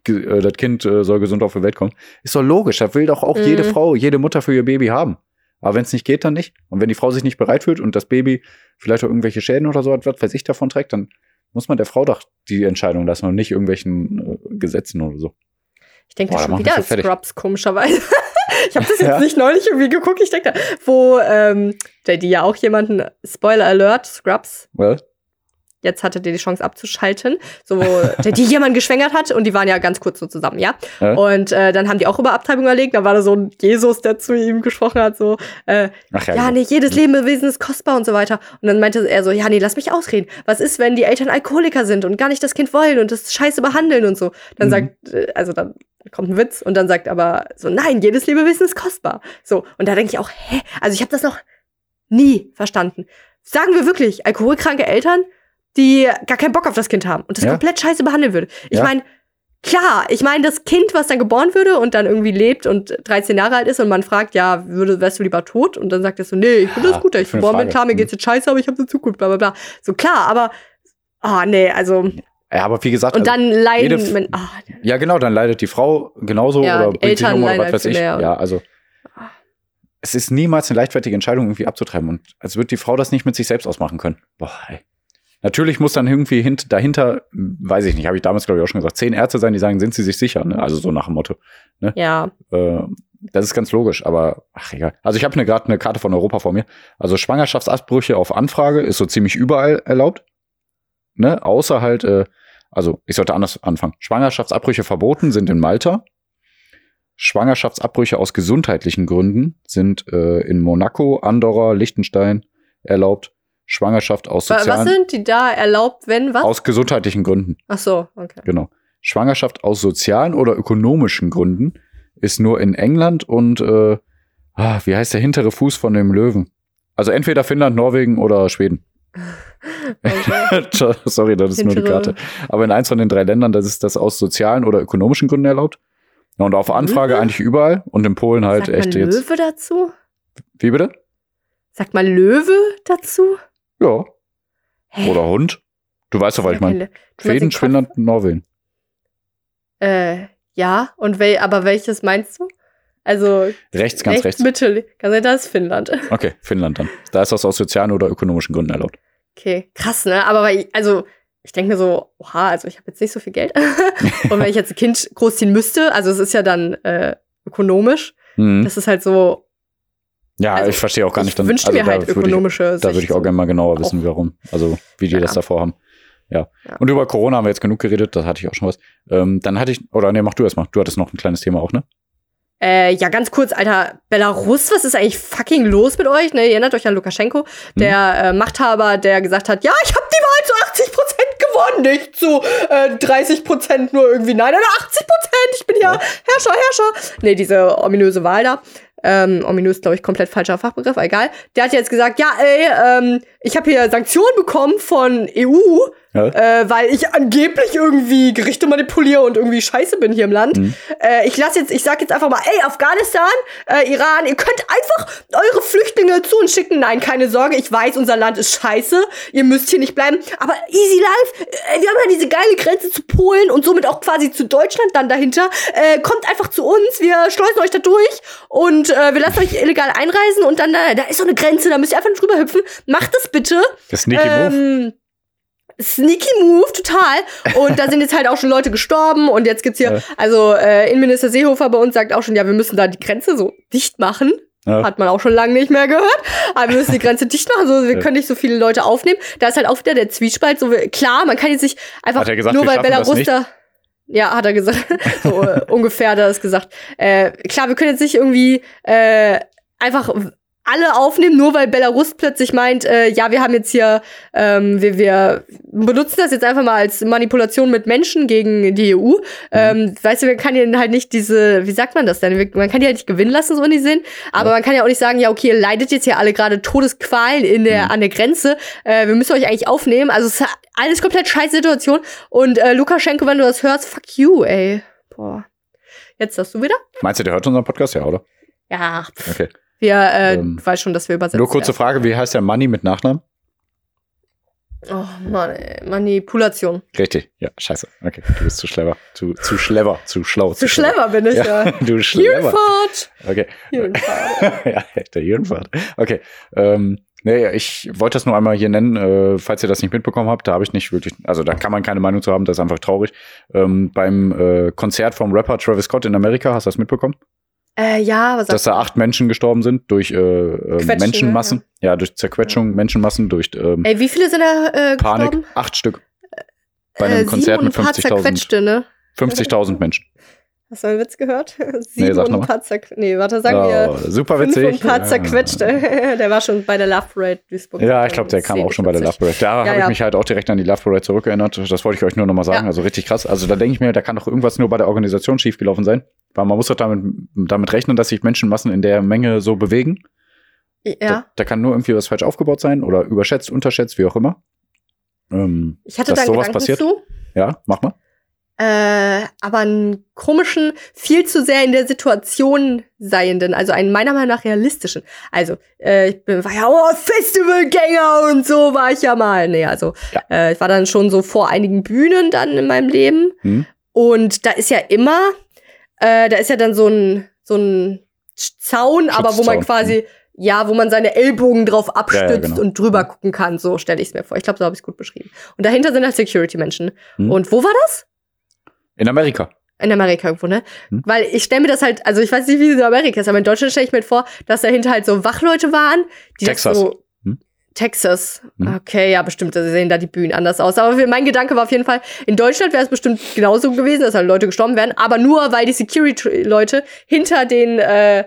äh, das Kind äh, soll gesund auf die Welt kommen. Ist doch logisch. Das will doch auch Mhm. jede Frau, jede Mutter für ihr Baby haben. Aber wenn es nicht geht, dann nicht. Und wenn die Frau sich nicht bereit fühlt und das Baby vielleicht auch irgendwelche Schäden oder so hat, was weiß ich davon trägt, dann muss man der Frau doch die Entscheidung lassen und nicht irgendwelchen äh, Gesetzen oder so. Ich denke schon wieder an. Scrubs, komischerweise. ich habe das jetzt Ja. nicht neulich irgendwie geguckt. Ich denke da, wo ähm, JD ja auch jemanden, Spoiler Alert, Scrubs, Well, jetzt hatte der die Chance abzuschalten, so wo JD jemanden geschwängert hat und die waren ja ganz kurz so zusammen, ja. Ja. Und äh, dann haben die auch über Abtreibung erlegt. Da war da so ein Jesus, der zu ihm gesprochen hat, so, äh, ach ja, ja, nee, jedes Lebewesen ist kostbar und so weiter. Und dann meinte er so, ja, nee, lass mich ausreden. Was ist, wenn die Eltern Alkoholiker sind und gar nicht das Kind wollen und das scheiße behandeln und so? Dann Mhm. sagt, äh, also dann kommt ein Witz und dann sagt aber so, nein, jedes Lebewesen ist kostbar. So, und da denke ich auch, hä? Also ich habe das noch nie verstanden. Sagen wir wirklich, alkoholkranke Eltern, die gar keinen Bock auf das Kind haben und das Ja. komplett scheiße behandeln würde. Ich Ja. meine, Klar, ich meine, das Kind, was dann geboren würde und dann irgendwie lebt und 13 Jahre alt ist und man fragt, ja, würde, wärst du lieber tot? Und dann sagt er so, nee, ich finde Ja, das gut, dass ich geboren bin, Frage. klar, mir geht's jetzt scheiße, aber ich habe eine Zukunft, bla bla bla. So klar, aber, ah, nee, also, Ja, aber wie gesagt, und also, dann leiden, jede- ah, ja genau, dann leidet die Frau genauso Ja, oder bringt sich Eltern um oder was halt weiß viel ich. Ja, also es ist niemals eine leichtfertige Entscheidung, irgendwie abzutreiben. Und als wird die Frau das nicht mit sich selbst ausmachen können. Boah, ey. Natürlich muss dann irgendwie hint, dahinter, weiß ich nicht, habe ich damals, glaube ich, auch schon gesagt, zehn Ärzte sein, die sagen, sind sie sich sicher, ne? Also so nach dem Motto. ja, Äh, das ist ganz logisch, aber ach egal. Also ich habe ne, gerade eine Karte von Europa vor mir. Also Schwangerschaftsabbrüche auf Anfrage ist so ziemlich überall erlaubt. Ne? Außer halt, äh, also ich sollte anders anfangen. Schwangerschaftsabbrüche verboten sind in Malta. Schwangerschaftsabbrüche aus gesundheitlichen Gründen sind äh, in Monaco, Andorra, Liechtenstein erlaubt. Schwangerschaft aus Wa- was sozialen, sind die da erlaubt, wenn was? aus gesundheitlichen Gründen. Ach so, okay. Genau. Schwangerschaft aus sozialen oder ökonomischen Gründen ist nur in England und äh, ah, wie heißt der hintere Fuß von dem Löwen? Also entweder Finnland, Norwegen oder Schweden. okay. Sorry, das ist nur die Hintere- Karte. Aber in eins von den drei Ländern, das ist das aus sozialen oder ökonomischen Gründen erlaubt. Und auf Anfrage Löwe? eigentlich überall und in Polen halt Sagt echt man jetzt. Löwe dazu? Wie bitte? Sagt man Löwe dazu? Ja. Hä? Oder Hund. Du weißt doch, was ich meine. Schweden? Finnland, Norwegen. Äh, ja, und wel aber welches meinst du? Also Rechts, ganz rechts. Mitte, ganz rechts, das ist Finnland. Okay, Finnland dann. Da ist das aus sozialen oder ökonomischen Gründen erlaubt. Okay, krass, ne? Aber weil, also ich denke mir so, oha, also ich habe jetzt nicht so viel Geld. und wenn ich jetzt ein Kind großziehen müsste, also es ist ja dann äh, ökonomisch, Mhm. das ist halt so, Ja, also, ich verstehe auch gar nicht. ich Dann, wünschte also mir da halt würde ich- ökonomische Da würde ich auch gerne mal genauer wissen, Auch. warum. Also, wie die Ja. das davor haben. Ja. Ja. Und über Corona haben wir jetzt genug geredet, das hatte ich auch schon was. Ähm, dann hatte ich, oder nee, mach du erst mal. Du hattest noch ein kleines Thema auch, ne? Äh, ja, ganz kurz, Alter, Belarus, was ist eigentlich fucking los mit euch? Ne, ihr erinnert euch an Lukaschenko, der äh, Machthaber, der gesagt hat, ja, ich habe die Wahl zu 80 Prozent gewonnen, nicht zu äh, 30 Prozent nur irgendwie, nein, nein, 80 Prozent, ich bin ja. Herrscher, Herrscher. Nee, diese ominöse Wahl da. Ähm, ominös, glaube ich, komplett falscher Fachbegriff, egal. Der hat jetzt gesagt, ja, ey, ähm, ich habe hier Sanktionen bekommen von EU, Ja. äh, weil ich angeblich irgendwie Gerichte manipuliere und irgendwie scheiße bin hier im Land. Mhm. Äh, ich lasse jetzt, ich sag jetzt einfach mal, ey, Afghanistan, äh, Iran, ihr könnt einfach eure Flüchtlinge zu uns schicken. Nein, keine Sorge, ich weiß, unser Land ist scheiße. Ihr müsst hier nicht bleiben. Aber easy life, äh, wir haben ja diese geile Grenze zu Polen und somit auch quasi zu Deutschland dann dahinter. Äh, kommt einfach zu uns, wir schleusen euch da durch und äh, wir lassen euch illegal einreisen und dann, äh, da ist so eine Grenze, da müsst ihr einfach nicht drüber hüpfen. Macht das bitte. Das Sneaky Move. Ähm, Sneaky Move, total. Und da sind jetzt halt auch schon Leute gestorben und jetzt gibt's hier, Ja. also äh, Innenminister Seehofer bei uns sagt auch schon, ja, wir müssen da die Grenze so dicht machen. Ja. Hat man auch schon lange nicht mehr gehört. Aber wir müssen die Grenze dicht machen, so wir Ja. können nicht so viele Leute aufnehmen. Da ist halt auch wieder der Zwiespalt. So klar, man kann jetzt nicht einfach gesagt, nur weil Belarus da. Ja, hat er gesagt. so äh, ungefähr hat er das gesagt. Äh, klar, wir können jetzt nicht irgendwie äh, einfach alle aufnehmen, nur weil Belarus plötzlich meint, äh, ja, wir haben jetzt hier, ähm, wir, wir benutzen das jetzt einfach mal als Manipulation mit Menschen gegen die EU. Ähm, weißt du, man kann ja halt nicht diese, wie sagt man das denn? Man kann die halt nicht gewinnen lassen, so in die Sinn. Aber man kann ja auch nicht sagen, ja, okay, ihr leidet jetzt hier alle gerade Todesqualen in der, Mhm. an der Grenze. Äh, wir müssen euch eigentlich aufnehmen. Also es ist alles komplett scheiß Situation. Und äh, Lukaschenko, wenn du das hörst, fuck you, ey. Boah. Jetzt darfst du wieder? Meinst du, der hört unseren Podcast? Ja, oder? Ja, pff, Okay. Wir, äh, Ähm, du weißt schon, dass wir übersetzen. Nur kurze Frage, wie heißt der Money mit Nachnamen? Oh Mann, ey. Manipulation. Richtig. Ja, scheiße. Okay, du bist zu clever. Zu, zu clever. Zu schlau. Zu clever bin ich ja. Ja, du clever. Hirnfahrt. Okay. Hirnfahrt. ja, der Hirnfahrt. Okay. Ähm, nee, ich wollte das nur einmal hier nennen, äh, falls ihr das nicht mitbekommen habt. Da habe ich nicht wirklich, also da kann man keine Meinung zu haben, das ist einfach traurig. Ähm, beim äh, Konzert vom Rapper Travis Scott in Amerika, hast du das mitbekommen? Äh, ja, was Dass da acht Menschen gestorben sind durch äh, äh, Quetschen, Menschenmassen. Ja. durch Zerquetschung, Menschenmassen, durch ähm, Ey, wie viele sind da äh, Panik. gestorben? Acht Stück. Bei einem Äh, Konzert sieben mit und ein paar 50.000 zerquetschte, ne? 50.000 Menschen. Hast du einen Witz gehört? Sieben sag und ein paar zerquetschte. Nee, warte, sagen wir. Oh, super Fünf witzig. und ein paar Ja. zerquetschte. Der war schon bei der Love Parade Duisburg. Ja, ich glaube, der kam auch schon bei der Love Parade. Da Ja, habe ich ja. mich halt auch direkt an die Love Parade zurückerinnert. Das wollte ich euch nur noch mal sagen. Ja. Also richtig krass. Also da denke ich mir, da kann doch irgendwas nur bei der Organisation schiefgelaufen sein. Weil man muss doch damit, damit rechnen, dass sich Menschenmassen in der Menge so bewegen. Da, Ja, da kann nur irgendwie was falsch aufgebaut sein oder überschätzt, unterschätzt, wie auch immer. Ähm, ich hatte da sowas Gedanken passiert. zu. Ja, mach mal. Äh, aber einen komischen, viel zu sehr in der Situation seienden, also einen meiner Meinung nach realistischen. Also, äh, ich bin, war ja oh, Festivalgänger und so war ich ja mal. Nee, also, Ja. äh, ich war dann schon so vor einigen Bühnen dann in meinem Leben. Hm? Und da ist ja immer, äh, da ist ja dann so ein, so ein Zaun, aber wo man quasi, ja, wo man seine Ellbogen drauf abstützt genau. und drüber gucken kann. So stelle ich es mir vor. Ich glaube, so habe ich es gut beschrieben. Und dahinter sind halt Security-Menschen. Hm. Und wo war das? In Amerika. In Amerika irgendwo, ne? Hm. Weil ich stelle mir das halt, also ich weiß nicht, wie es in Amerika ist, aber in Deutschland stelle ich mir halt vor, dass dahinter halt so Wachleute waren, die Texas. das so. Hm. Texas. Hm. Okay, ja, bestimmt sehen da die Bühnen anders aus. Aber mein Gedanke war auf jeden Fall, in Deutschland wäre es bestimmt genauso gewesen, dass halt Leute gestorben wären, aber nur weil die Security-Leute hinter den äh,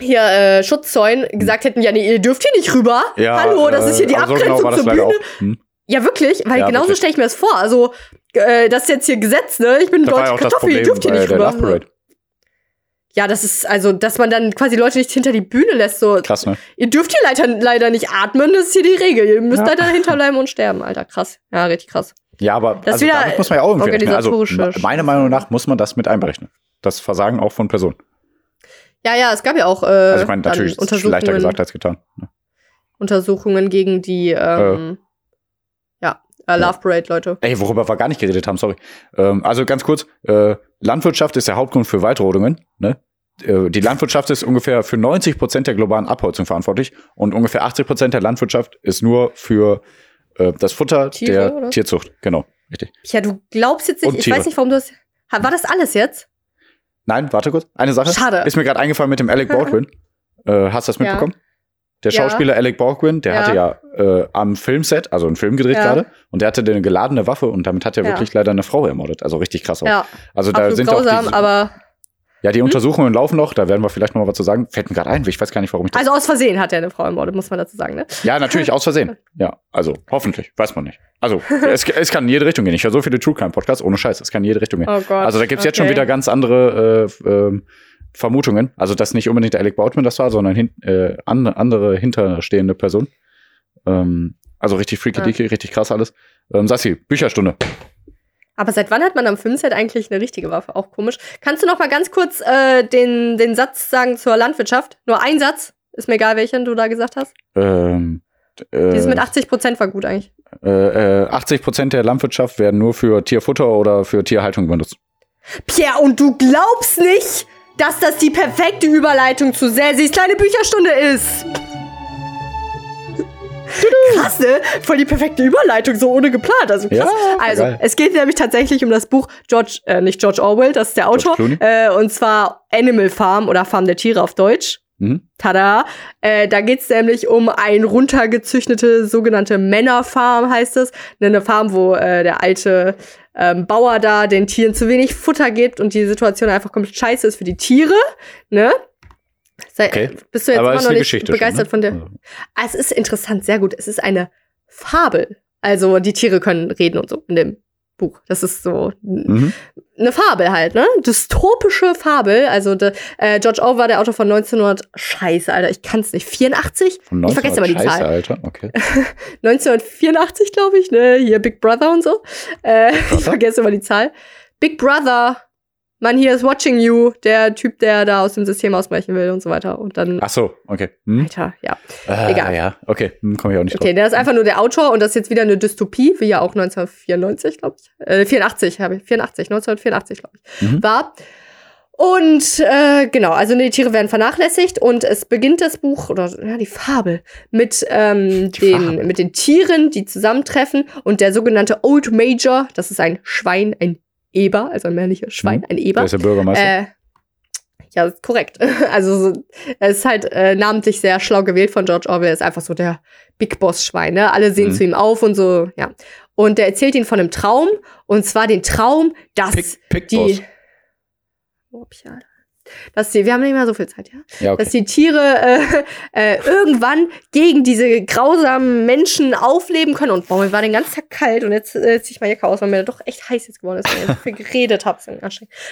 hier äh, Schutzzäunen gesagt hätten, ja, nee, ihr dürft hier nicht rüber. Ja, Hallo, das äh, ist hier die so Abgrenzung genau zur Bühne. Hm? Ja, wirklich, weil Ja, genauso stelle ich mir das vor. Also, äh, das ist jetzt hier Gesetz, ne? Ich bin ja deutsche Kartoffel, ihr dürft hier nicht rüber. Love. Ja, das ist, also, dass man dann quasi Leute nicht hinter die Bühne lässt, so. Krass, ne? Ihr dürft hier leider, leider nicht atmen, das ist hier die Regel. Ihr müsst Ja. leider hinterbleiben und sterben, Alter. Krass. Ja, richtig krass. Ja, aber Das also wieder damit muss man ja auch irgendwie. Also meiner Meinung nach muss man das mit einberechnen. Das Versagen auch von Personen. Ja, ja, es gab ja auch äh, Also ich meine, natürlich ist es leichter gesagt als getan. ne? Untersuchungen gegen die, ähm, ja, äh, Love Parade, Leute. Ey, worüber wir gar nicht geredet haben, sorry. Ähm, also ganz kurz, äh, Landwirtschaft ist der Hauptgrund für Waldrodungen. Ne? Äh, die Landwirtschaft ist ungefähr für 90 Prozent der globalen Abholzung verantwortlich und ungefähr 80 Prozent der Landwirtschaft ist nur für äh, das Futter Tiere, der oder? Tierzucht. Genau, richtig. Ja, du glaubst jetzt nicht, Und ich Tiere. weiß nicht, warum du das. War das alles jetzt? Nein, warte kurz. Eine Sache. Schade. Ist mir gerade eingefallen mit dem Alec Baldwin. äh, hast du das Ja. Der Ja. Schauspieler Alec Baldwin, der Ja. hatte ja äh, am Filmset, also einen Film gedreht Ja. gerade, und der hatte eine geladene Waffe und damit hat er wirklich leider eine Frau ermordet. Also richtig krass auch. Ja, Also da absolut sind auch grausam, die, aber. ja die Untersuchungen laufen noch. Da werden wir vielleicht noch mal was zu sagen. Fällt mir gerade ein, ich weiß gar nicht, warum ich das. Also aus Versehen hat er eine Frau ermordet, muss man dazu sagen, ne? ja, natürlich aus Versehen. Ja, also hoffentlich, weiß man nicht. Also es, es kann in jede Richtung gehen. Ich höre so viele True Crime Podcasts ohne Scheiß. Es kann in jede Richtung gehen. Oh Gott. Also da gibt's jetzt schon Okay. wieder ganz andere äh, ähm, Vermutungen. Also dass nicht unbedingt der Alec Baldwin das war, sondern hin, äh, an, andere hinterstehende Person. Ähm, also richtig freaky Ja. richtig krass alles. Ähm, Sassi, Bücherstunde. Aber seit wann hat man am Filmset eigentlich eine richtige Waffe? Auch komisch. Kannst du noch mal ganz kurz äh, den, den Satz sagen zur Landwirtschaft? Nur ein Satz? Ist mir egal, welchen du da gesagt hast. Ähm, Dieses äh, mit 80 Prozent war gut eigentlich. äh, äh, 80 Prozent der Landwirtschaft werden nur für Tierfutter oder für Tierhaltung benutzt. Pierre, und du glaubst nicht, dass das die perfekte Überleitung zu Selsis kleine Bücherstunde ist. Krass, ne? Voll die perfekte Überleitung, so ohne geplant. Also krass. Ja, also, geil. es geht nämlich tatsächlich um das Buch George, äh, nicht George Orwell, das ist der Autor. Äh, und zwar Animal Farm oder Farm der Tiere auf Deutsch. Mhm. Tada. Äh, da geht's nämlich um ein runtergezüchtete sogenannte Männerfarm, heißt es. Eine Farm, wo äh, der alte ähm, Bauer da den Tieren zu wenig Futter gibt und die Situation einfach komplett scheiße ist für die Tiere. Ne? Sei, Okay. Bist du jetzt Aber immer noch nicht Geschichte. begeistert schon, von der? ne? Ah, es ist interessant, sehr gut. Es ist eine Fabel. Also die Tiere können reden und so in dem Buch. Das ist so Mhm. eine Fabel halt, ne? Dystopische Fabel. Also de, äh, George Orwell war der Autor von 1900. Scheiße, Alter, ich kann's nicht. 84? Von Ich vergesse immer die 1900, Zahl. Scheiße, Alter. Okay. 1984, glaube ich, ne? Hier Big Brother und so. Äh, ich vergesse immer die Zahl. Big Brother. Man hier ist watching you, der Typ, der da aus dem System ausbrechen will und so weiter. Und dann. Ach so, okay. Hm? Alter, ja. Äh, egal. Ja, okay, hm, komme ich auch nicht Okay, drauf. der ist einfach nur der Autor und das ist jetzt wieder eine Dystopie, wie ja auch 1994, glaube ich. Äh, 84 habe ich, 84, 1984, glaube ich, Mhm. war. Und äh, genau, also die Tiere werden vernachlässigt und es beginnt das Buch oder ja, die Fabel mit ähm, Die den Fabel. mit den Tieren, die zusammentreffen und der sogenannte Old Major, das ist ein Schwein, ein Eber, also ein männliches Schwein, Mhm. ein Der Eber. ist der Bürgermeister. Äh, ja, korrekt. Also so, er ist halt äh, namentlich sehr schlau gewählt von George Orwell. Er ist einfach so der Big Boss Schwein. Ne? Alle sehen Mhm. zu ihm auf und so. Ja. Und der erzählt ihn von einem Traum und zwar den Traum, dass Pick, Pick die Boss. Oh, Pia. Dass die, wir haben nicht mehr so viel Zeit, ja, Ja, okay. dass die Tiere äh, äh, irgendwann gegen diese grausamen Menschen aufleben können. Und boah, mir war den ganzen Tag kalt und jetzt äh, ziehe ich mal Jacke aus, weil mir doch echt heiß jetzt geworden ist, weil ich so viel geredet habe.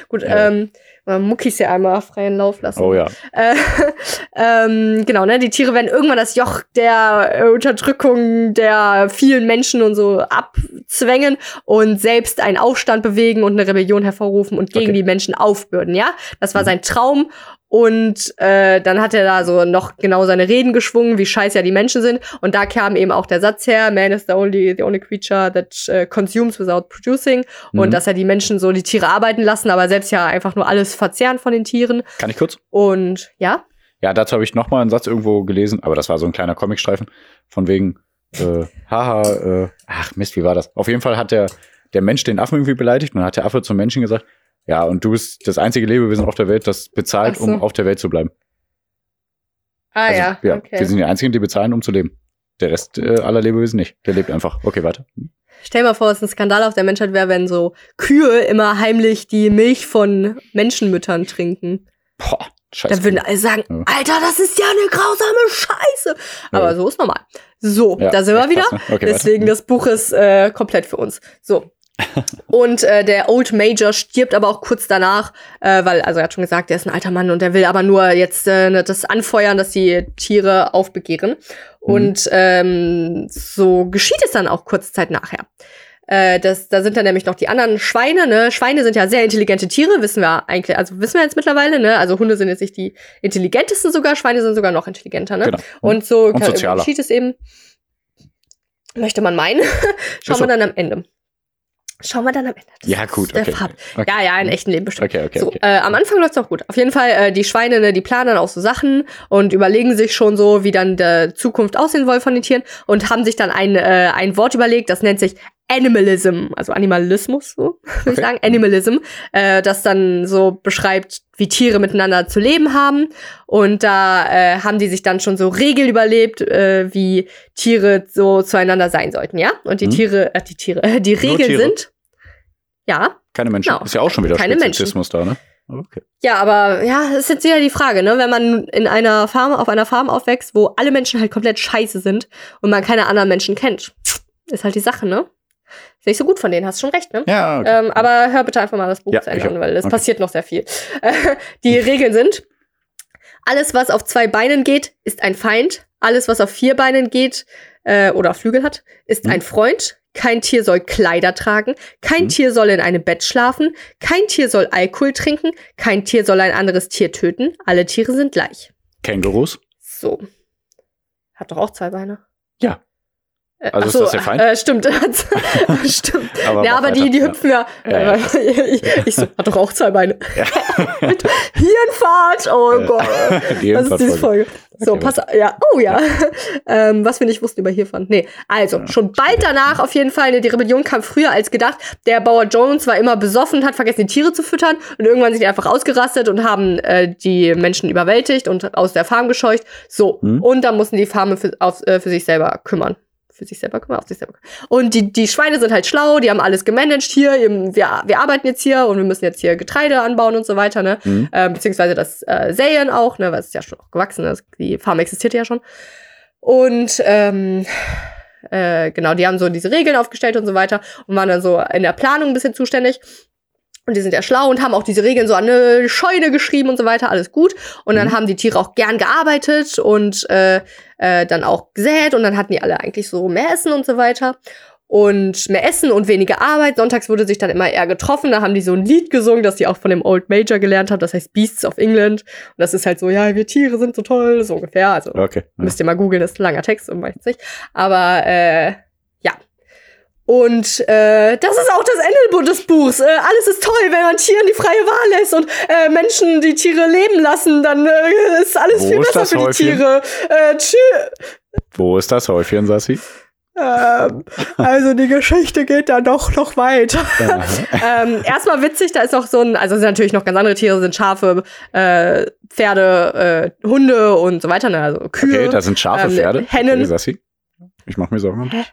Gut, Ja. ähm, man Muckis ja einmal freien Lauf lassen. Oh ja. Äh, ähm, genau, ne? Die Tiere werden irgendwann das Joch der äh, Unterdrückung der vielen Menschen und so abzwängen und selbst einen Aufstand bewegen und eine Rebellion hervorrufen und gegen Okay. die Menschen aufbürden, ja? Das war Mhm. sein Traum. Und äh, dann hat er da so noch genau seine Reden geschwungen, wie scheiße ja die Menschen sind. Und da kam eben auch der Satz her, man is the only, the only creature that äh, consumes without producing. Mhm. Und dass er die Menschen so die Tiere arbeiten lassen, aber selbst ja einfach nur alles verzehren von den Tieren. Kann ich kurz? Und ja, Ja, dazu habe ich noch mal einen Satz irgendwo gelesen, aber das war so ein kleiner Comicstreifen von wegen, äh, haha, äh, ach Mist, wie war das? Auf jeden Fall hat der, der Mensch den Affen irgendwie beleidigt und dann hat der Affe zum Menschen gesagt, ja, und du bist das einzige Lebewesen auf der Welt, das bezahlt, so. um auf der Welt zu bleiben. Ah Also, ja, Wir okay. sind die einzigen, die bezahlen, um zu leben. Der Rest äh, aller Lebewesen nicht. Der lebt einfach. Okay, weiter. Stell dir mal vor, was ein Skandal auf der Menschheit wäre, wenn so Kühe immer heimlich die Milch von Menschenmüttern trinken. Boah, scheiße. Dann würden alle sagen, Ja. Alter, das ist ja eine grausame Scheiße. Aber Ja. so ist normal. So, Ja, da sind wir wieder. ne? Okay, Deswegen, weiter. das Buch ist äh, komplett für uns. So. Und äh, der Old Major stirbt aber auch kurz danach, äh, weil, also er hat schon gesagt, er ist ein alter Mann und er will aber nur jetzt äh, ne, das anfeuern, dass die Tiere aufbegehren. Und ähm, so geschieht es dann auch kurze Zeit nachher. Äh, das, da sind dann nämlich noch die anderen Schweine, ne? Schweine sind ja sehr intelligente Tiere, wissen wir eigentlich, also wissen wir jetzt mittlerweile, ne? Also Hunde sind jetzt nicht die intelligentesten sogar, Schweine sind sogar noch intelligenter, ne? Genau. Und so Und geschieht es eben. Möchte man meinen. Schauen wir dann am Ende. Schauen wir dann am Ende. Das Ja, gut, okay. Fabel. Okay. Ja, ja, in echten Leben bestimmt. Okay, okay, so, okay. Äh, am Anfang läuft's auch gut. Auf jeden Fall, äh, die Schweine, ne, die planen dann auch so Sachen und überlegen sich schon so, wie dann der Zukunft aussehen soll von den Tieren und haben sich dann ein, äh, ein Wort überlegt, das nennt sich Animalism, also Animalismus, so würde ich Okay. sagen, Animalism, äh, das dann so beschreibt, wie Tiere miteinander zu leben haben. Und da äh, haben die sich dann schon so Regeln überlebt, äh, wie Tiere so zueinander sein sollten, ja? Und die Mhm. Tiere, äh, die Tiere, äh, die Regeln sind, ja, Keine Menschen. Genau. Ist ja auch schon wieder Keine. Speziesmus da, ne? Okay. Ja, aber ja, das ist jetzt wieder die Frage, ne? Wenn man in einer Farm, auf einer Farm aufwächst, wo alle Menschen halt komplett scheiße sind und man keine anderen Menschen kennt, ist halt die Sache, ne? Ist nicht so gut von denen, hast schon recht, ne? Ja, okay. Ähm, aber hör bitte einfach mal das Buch Ja, zu Ende an, weil es okay. passiert noch sehr viel. Die Regeln sind, alles, was auf zwei Beinen geht, ist ein Feind. Alles, was auf vier Beinen geht äh, oder Flügel hat, ist Hm. ein Freund. Kein Tier soll Kleider tragen. Kein Hm. Tier soll in einem Bett schlafen. Kein Tier soll Alkohol trinken. Kein Tier soll ein anderes Tier töten. Alle Tiere sind gleich. Kängurus? So. Hat doch auch zwei Beine. Ja. Äh, Also ist so, das der Feind? Äh, stimmt. stimmt. Aber ja, aber weiter. die, die Ja. hüpfen ja. Ja, ja. ich, ich so, hat doch auch zwei Beine. Ja. Hirnfahrt! Oh Ja. Gott. Die Das ist diese. Folge. So, Okay, pass ja, oh ja. ähm, was wir nicht wussten über Hirnfahren. Nee, also, Ja, schon bald danach auf jeden Fall, ne, die Rebellion kam früher als gedacht. Der Bauer Jones war immer besoffen und hat vergessen, die Tiere zu füttern. Und irgendwann sind die einfach ausgerastet und haben äh, die Menschen überwältigt und aus der Farm gescheucht. So, Hm. und dann mussten die Farmen für, auf, äh, für sich selber kümmern. Für sich selber kümmern, auf sich selber kümmern. Und die, die Schweine sind halt schlau, die haben alles gemanagt hier. Eben, wir, wir arbeiten jetzt hier und wir müssen jetzt hier Getreide anbauen und so weiter, ne? Mhm. ähm, beziehungsweise das äh, Säen auch, ne, weil es ist ja schon auch gewachsen ist. Die Farm existiert ja schon. Und ähm, äh, genau, die haben so diese Regeln aufgestellt und so weiter und waren dann so in der Planung ein bisschen zuständig. Und die sind ja schlau und haben auch diese Regeln so an eine Scheune geschrieben und so weiter, alles gut. Und dann Mhm. haben die Tiere auch gern gearbeitet und äh, äh, dann auch gesät und dann hatten die alle eigentlich so mehr Essen und so weiter. und mehr Essen und weniger Arbeit. Sonntags wurde sich dann immer eher getroffen. Da haben die so ein Lied gesungen, das die auch von dem Old Major gelernt haben. Das heißt Beasts of England. Und das ist halt so, ja, wir Tiere sind so toll, so ungefähr. Also Okay. Ja. müsst ihr mal googeln, das ist ein langer Text und weiß nicht. Aber äh. Und äh, das ist auch das Ende des Buchs. Äh, alles ist toll, wenn man Tieren die freie Wahl lässt und äh, Menschen die Tiere leben lassen, dann äh, ist alles Wo viel ist besser für die Häufchen? Tiere. Äh, tschü Wo ist das Häufchen, Sassi? ähm, also die Geschichte geht da doch noch weiter. ähm, erstmal witzig, da ist auch so ein, also es sind natürlich noch ganz andere Tiere, sind Schafe, äh, Pferde, äh, Hunde und so weiter, ne? also Kühe. Okay, da sind Schafe, ähm, Pferde. Hennen. Okay, Sassi. Ich mach mir Sorgen. Hä?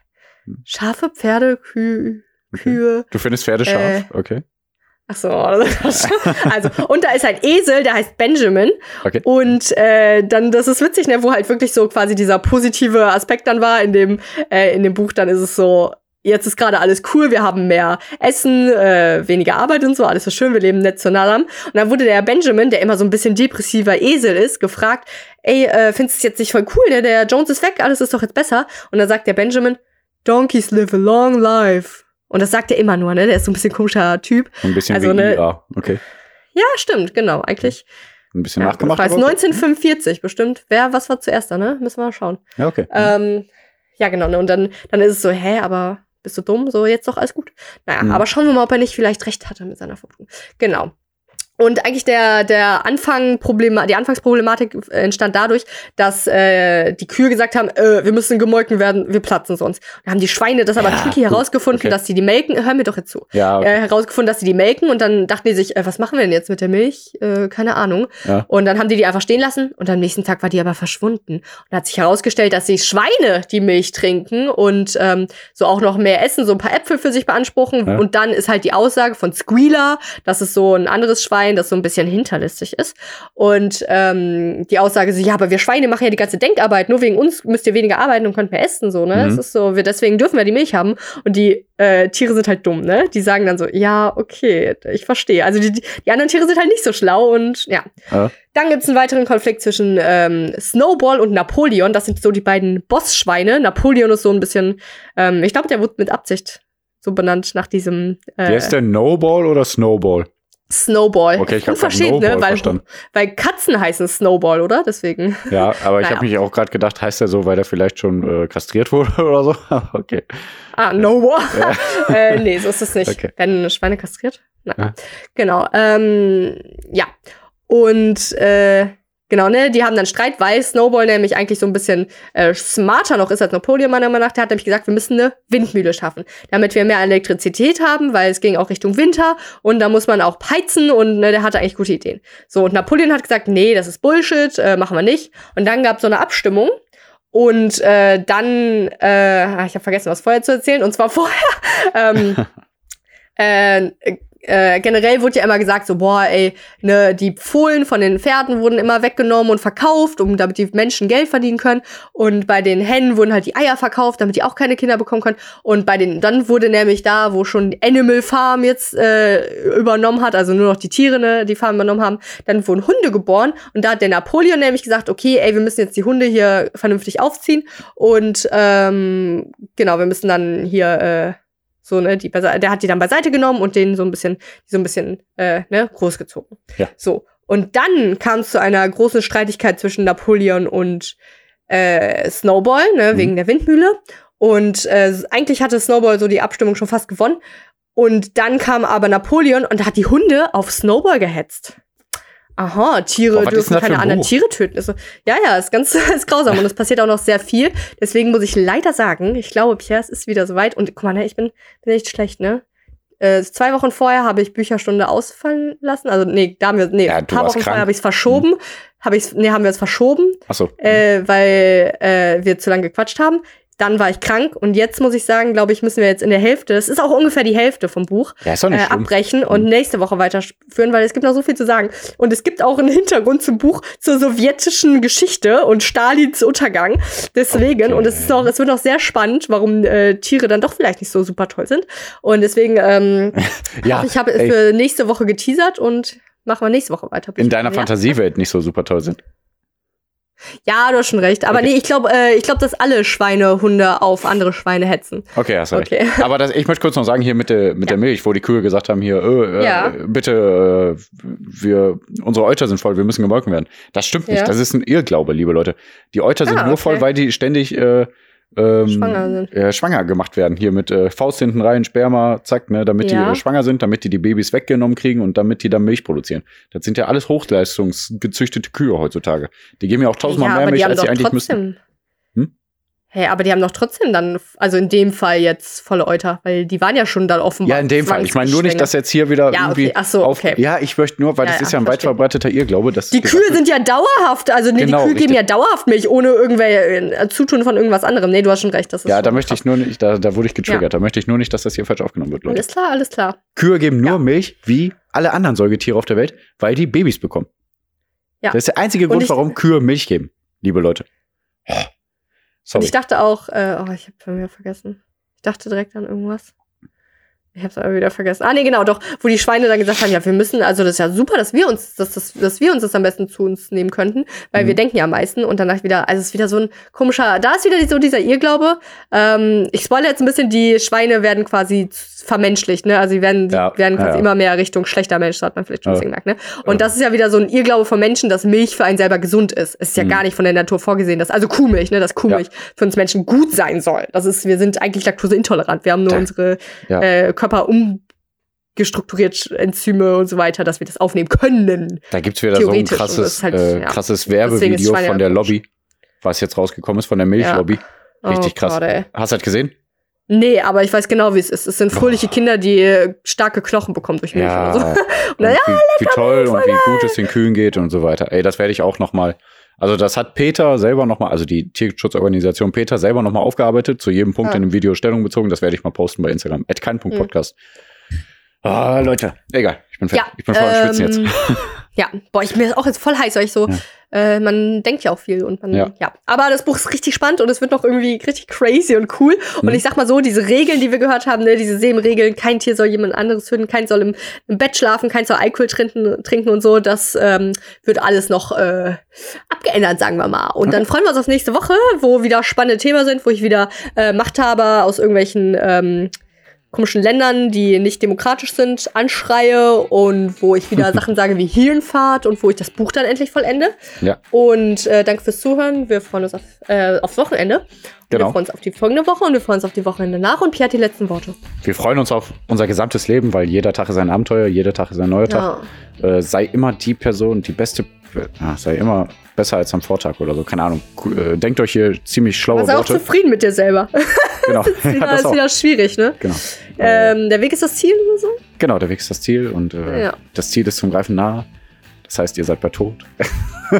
Schafe, Pferde, Kühe, Okay. Kühe. Du findest Pferde scharf? Äh, Okay. Ach so, also und da ist ein Esel, der heißt Benjamin Okay. und äh, dann das ist witzig, ne, wo halt wirklich so quasi dieser positive Aspekt dann war in dem äh, in dem Buch, dann ist es so Jetzt ist gerade alles cool, wir haben mehr Essen, äh, weniger Arbeit und so, alles ist schön, wir leben nett zueinander. Und dann wurde der Benjamin, der immer so ein bisschen depressiver Esel ist, gefragt, ey, äh, findest du es jetzt nicht voll cool, ne? Der Jones ist weg, alles ist doch jetzt besser. Und dann sagt der Benjamin, Donkeys live a long life. Und das sagt er immer nur, ne? Der ist so ein bisschen komischer Typ. Ein bisschen Also, wie ne- IA. Okay. Ja, stimmt, genau. Eigentlich. Ein bisschen Ja, nachgemacht. Weiß, aber okay. 1945 bestimmt. Wer, was war zuerst da, ne? Müssen wir mal schauen. Ja, okay. Ähm, ja, genau. Ne? Und dann, dann ist es so, hä, aber bist du dumm? So, jetzt doch alles gut. Naja, Mhm. aber schauen wir mal, ob er nicht vielleicht recht hatte mit seiner Vermutung. Genau. Und eigentlich der, der Anfang Problema die Anfangsproblematik äh, entstand dadurch, dass äh, die Kühe gesagt haben, äh, wir müssen gemolken werden, wir platzen sonst. Und dann haben die Schweine das aber Ja, tricky herausgefunden, okay. dass sie die melken. Hör mir doch jetzt zu ja, äh, herausgefunden, dass sie die melken und dann dachten die sich, äh, was machen wir denn jetzt mit der Milch? Äh, keine Ahnung. Ja. Und dann haben die die einfach stehen lassen und am nächsten Tag war die aber verschwunden. Und da hat sich herausgestellt, dass die Schweine die Milch trinken und ähm, so auch noch mehr essen, so ein paar Äpfel für sich beanspruchen. Ja. Und dann ist halt die Aussage von Squealer, das ist so ein anderes Schwein, das so ein bisschen hinterlistig ist. Und ähm, die Aussage so, ja, aber wir Schweine machen ja die ganze Denkarbeit, nur wegen uns müsst ihr weniger arbeiten und könnt mehr essen, so, ne? Mhm. Das ist so, wir, deswegen dürfen wir die Milch haben. Und die äh, Tiere sind halt dumm, ne? Die sagen dann so, ja, okay, ich verstehe. Also die, die anderen Tiere sind halt nicht so schlau und ja. Ja. Dann gibt's einen weiteren Konflikt zwischen ähm, Snowball und Napoleon. Das sind so die beiden Bossschweine. Napoleon ist so ein bisschen, ähm, ich glaube, der wurde mit Absicht so benannt nach diesem äh, Wer ist der No-Ball oder Snowball? Snowball. Okay, ich habe Unverschämt, Snowball ne? Weil, verstanden. weil Katzen heißen Snowball, oder? Deswegen. Ja, aber ich Naja. habe mich auch gerade gedacht, heißt er so, weil er vielleicht schon äh, kastriert wurde oder so? okay. Ah, no äh, nee, so ist es nicht. Okay. Werden Schweine kastriert? Nein. Ja. Genau. Ähm, ja. Und äh, genau, ne, die haben dann Streit, weil Snowball nämlich eigentlich so ein bisschen äh, smarter noch ist als Napoleon, meiner Meinung nach. Der hat nämlich gesagt, wir müssen eine Windmühle schaffen, damit wir mehr Elektrizität haben, weil es ging auch Richtung Winter und da muss man auch heizen und ne, der hatte eigentlich gute Ideen. So, und Napoleon hat gesagt, nee, das ist Bullshit, äh, machen wir nicht. Und dann gab es so eine Abstimmung. Und äh, dann, äh, ich habe vergessen, was vorher zu erzählen. Und zwar vorher, ähm, äh, äh, generell wurde ja immer gesagt, so, boah, ey, ne, die Fohlen von den Pferden wurden immer weggenommen und verkauft, um damit die Menschen Geld verdienen können. Und bei den Hennen wurden halt die Eier verkauft, damit die auch keine Kinder bekommen können. Und bei den, dann wurde nämlich da, wo schon Animal Farm jetzt äh, übernommen hat, also nur noch die Tiere, ne, die Farm übernommen haben, dann wurden Hunde geboren. Und da hat der Napoleon nämlich gesagt, okay, ey, wir müssen jetzt die Hunde hier vernünftig aufziehen. Und ähm, genau, wir müssen dann hier äh, so, ne, die der hat die dann beiseite genommen und denen so ein bisschen, so ein bisschen, äh, ne, großgezogen. Ja. So. Und dann kam es zu einer großen Streitigkeit zwischen Napoleon und äh, Snowball, ne, Mhm. wegen der Windmühle. Und äh, eigentlich hatte Snowball so die Abstimmung schon fast gewonnen. Und dann kam aber Napoleon und hat die Hunde auf Snowball gehetzt. Aha, Tiere ist dürfen keine ein anderen Buch? Tiere töten. Also, ja, ja, ist ganz ist grausam und es passiert auch noch sehr viel. Deswegen muss ich leider sagen, ich glaube, Pierre, es ist wieder soweit. Und guck mal, ne, ich bin, bin echt schlecht, ne? Äh, zwei Wochen vorher habe ich Bücherstunde ausfallen lassen. Also, nee, da haben wir, nee, Ja, ein paar Wochen krank. vorher habe ich es verschoben. Habe ich's, nee, haben wir es verschoben, Achso. äh, weil äh, wir zu lange gequatscht haben. Dann war ich krank und jetzt muss ich sagen, glaube ich, müssen wir jetzt in der Hälfte, das ist auch ungefähr die Hälfte vom Buch, ja, äh, abbrechen und Mhm. nächste Woche weiterführen, weil es gibt noch so viel zu sagen. Und es gibt auch einen Hintergrund zum Buch zur sowjetischen Geschichte und Stalins Untergang. Deswegen, Okay. und es ist noch, es wird noch sehr spannend, warum äh, Tiere dann doch vielleicht nicht so super toll sind. Und deswegen, ähm, Ja, ich habe es für nächste Woche geteasert und machen wir nächste Woche weiter. in deiner Ja. Fantasiewelt nicht so super toll sind. Ja, du hast schon recht. Aber Okay. nee, ich glaube, äh, ich glaube, dass alle Schweinehunde auf andere Schweine hetzen. Okay, hast du Okay. recht. Aber das, ich möchte kurz noch sagen, hier mit der, mit der Milch, wo die Kühe gesagt haben, hier, äh, äh, Ja. bitte, äh, wir, unsere Euter sind voll, wir müssen gemolken werden. Das stimmt nicht. Ja. Das ist ein Irrglaube, liebe Leute. Die Euter sind Ah, nur okay. voll, weil die ständig äh, ähm, Schwanger sind. Äh, schwanger gemacht werden. Hier mit äh, Faust hinten rein, Sperma, zack, ne, damit die Ja. äh, schwanger sind, damit die die Babys weggenommen kriegen und damit die dann Milch produzieren. Das sind ja alles hochleistungsgezüchtete Kühe heutzutage. Die geben ja auch tausendmal ja, mehr die Milch, als sie eigentlich müssten. trotzdem. Hm? Hey, aber die haben doch trotzdem dann, also in dem Fall jetzt volle Euter, weil die waren ja schon dann offenbar. Ja, in dem Fall. Ich meine nur nicht, dass jetzt hier wieder Ja, irgendwie okay. Ach so, auf. okay. Ja, ich möchte nur, weil Ja, das ja, ist ja ein weit verbreiteter Irrglaube, dass Die Kühe sind ja dauerhaft, also nee, Genau, die Kühe geben richtig. ja dauerhaft Milch, ohne irgendwelche äh, Zutun von irgendwas anderem. Nee, du hast schon recht. Das ist Ja, da möchte ich nur nicht, da, da wurde ich getriggert. Da möchte ich nur nicht, dass das hier falsch aufgenommen wird, Leute. Alles klar, alles klar. Kühe geben nur. Milch wie alle anderen Säugetiere auf der Welt, weil die Babys bekommen. Ja. Das ist der einzige Und Grund, ich- warum Kühe Milch geben, liebe Leute. Und Sorry. ich dachte auch, äh, oh, ich habe mir vergessen. Ich dachte direkt an irgendwas. Ich hab's aber wieder vergessen. Ah, nee, genau, doch, wo die Schweine dann gesagt haben, ja, wir müssen, also das ist ja super, dass wir uns, dass, dass, dass wir uns das am besten zu uns nehmen könnten, weil Mhm. wir denken ja am meisten und danach wieder, also es ist wieder so ein komischer, da ist wieder so dieser Irrglaube. Ähm, ich spoilere jetzt ein bisschen, die Schweine werden quasi vermenschlicht, ne? Also die werden, die Ja, werden quasi ja, immer mehr Richtung schlechter Mensch, so hat man vielleicht schon Ja. gemerkt, ne? Und das ist ja wieder so ein Irrglaube von Menschen, dass Milch für einen selber gesund ist. Es ist ja Mhm. gar nicht von der Natur vorgesehen, dass, also Kuhmilch, ne, dass Kuhmilch für uns Menschen gut sein soll. Das ist, wir sind eigentlich laktoseintolerant. Wir haben nur unsere äh, Körper umgestrukturiert, Enzyme und so weiter, dass wir das aufnehmen können. Da gibt's wieder so ein und krasses, halt, äh, ja. krasses ist Werbevideo von der. Lobby, was jetzt rausgekommen ist, von der Milchlobby. Richtig oh krass. Gott. Hast du das gesehen? Nee, aber ich weiß genau, wie es ist. Es sind fröhliche Kinder, die äh, starke Knochen bekommen durch Milch Ja. oder so. Und naja, wie, wie toll und wie gut es den Kühen geht und so weiter. Ey, das werde ich auch noch mal. Also das hat Peter selber noch mal, also die Tierschutzorganisation Peter selber noch mal aufgearbeitet, zu jedem Punkt Ah. in dem Video Stellung bezogen. Das werde ich mal posten bei Instagram. At kein Punkt Podcast. Ah, Leute, egal, ich bin fertig. Ja, ich bin voll am Schwitzen ähm, jetzt. Ja, boah, ich mir ist auch jetzt voll heiß, weil ich so, Ja. äh, man denkt ja auch viel und man, Ja. ja. Aber das Buch ist richtig spannend und es wird noch irgendwie richtig crazy und cool. Und Mhm. ich sag mal so, diese Regeln, die wir gehört haben, ne, diese Seelenregeln, kein Tier soll jemand anderes töten, kein soll im, im Bett schlafen, kein soll Alkohol trinken, trinken und so, das ähm, wird alles noch äh, abgeändert, sagen wir mal. Und dann freuen wir uns auf nächste Woche, wo wieder spannende Themen sind, wo ich wieder äh, Machthaber aus irgendwelchen ähm, komischen Ländern, die nicht demokratisch sind, anschreie und wo ich wieder Sachen sage wie Hirnfahrt und wo ich das Buch dann endlich vollende. Ja. Und äh, danke fürs Zuhören. Wir freuen uns auf, äh, aufs Wochenende. Genau. Wir freuen uns auf die folgende Woche und wir freuen uns auf die Wochenende nach. Und Pierre hat die letzten Worte. Wir freuen uns auf unser gesamtes Leben, weil jeder Tag ist ein Abenteuer, jeder Tag ist ein neuer Tag. Äh, sei immer die Person, die beste, ja, sei immer besser als am Vortag oder so. Keine Ahnung. Äh, denkt euch hier ziemlich schlaue Sei auch Worte. zufrieden mit dir selber. Genau. Das ja, ist das auch. wieder schwierig, ne? Genau. Äh, Ähm, der Weg ist das Ziel oder so? genau, der Weg ist das Ziel und äh, Ja. das Ziel ist zum Greifen nahe. Das heißt, ihr seid bei Tod.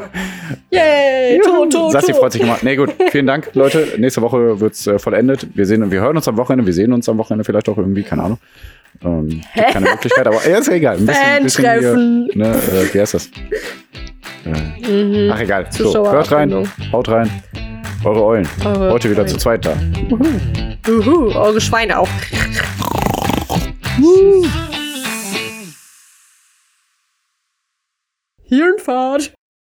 Yay! Tot, tot, Sassi freut sich immer. Nee, gut. Vielen Dank, Leute. Nächste Woche wird's äh, vollendet. Wir sehen und wir hören uns am Wochenende. Wir sehen uns am Wochenende vielleicht auch irgendwie, keine Ahnung. Ähm, keine Möglichkeit, aber ja, ist ja egal. Ein bisschen, ein bisschen hier, ne, äh, wie heißt das? Äh, Mhm. ach, egal. So, hört rein, haut rein. Eure Eulen. Eure Heute wieder Eulen. zu zweit da. Uhu, eure Schweine auch. Hirnfahrt.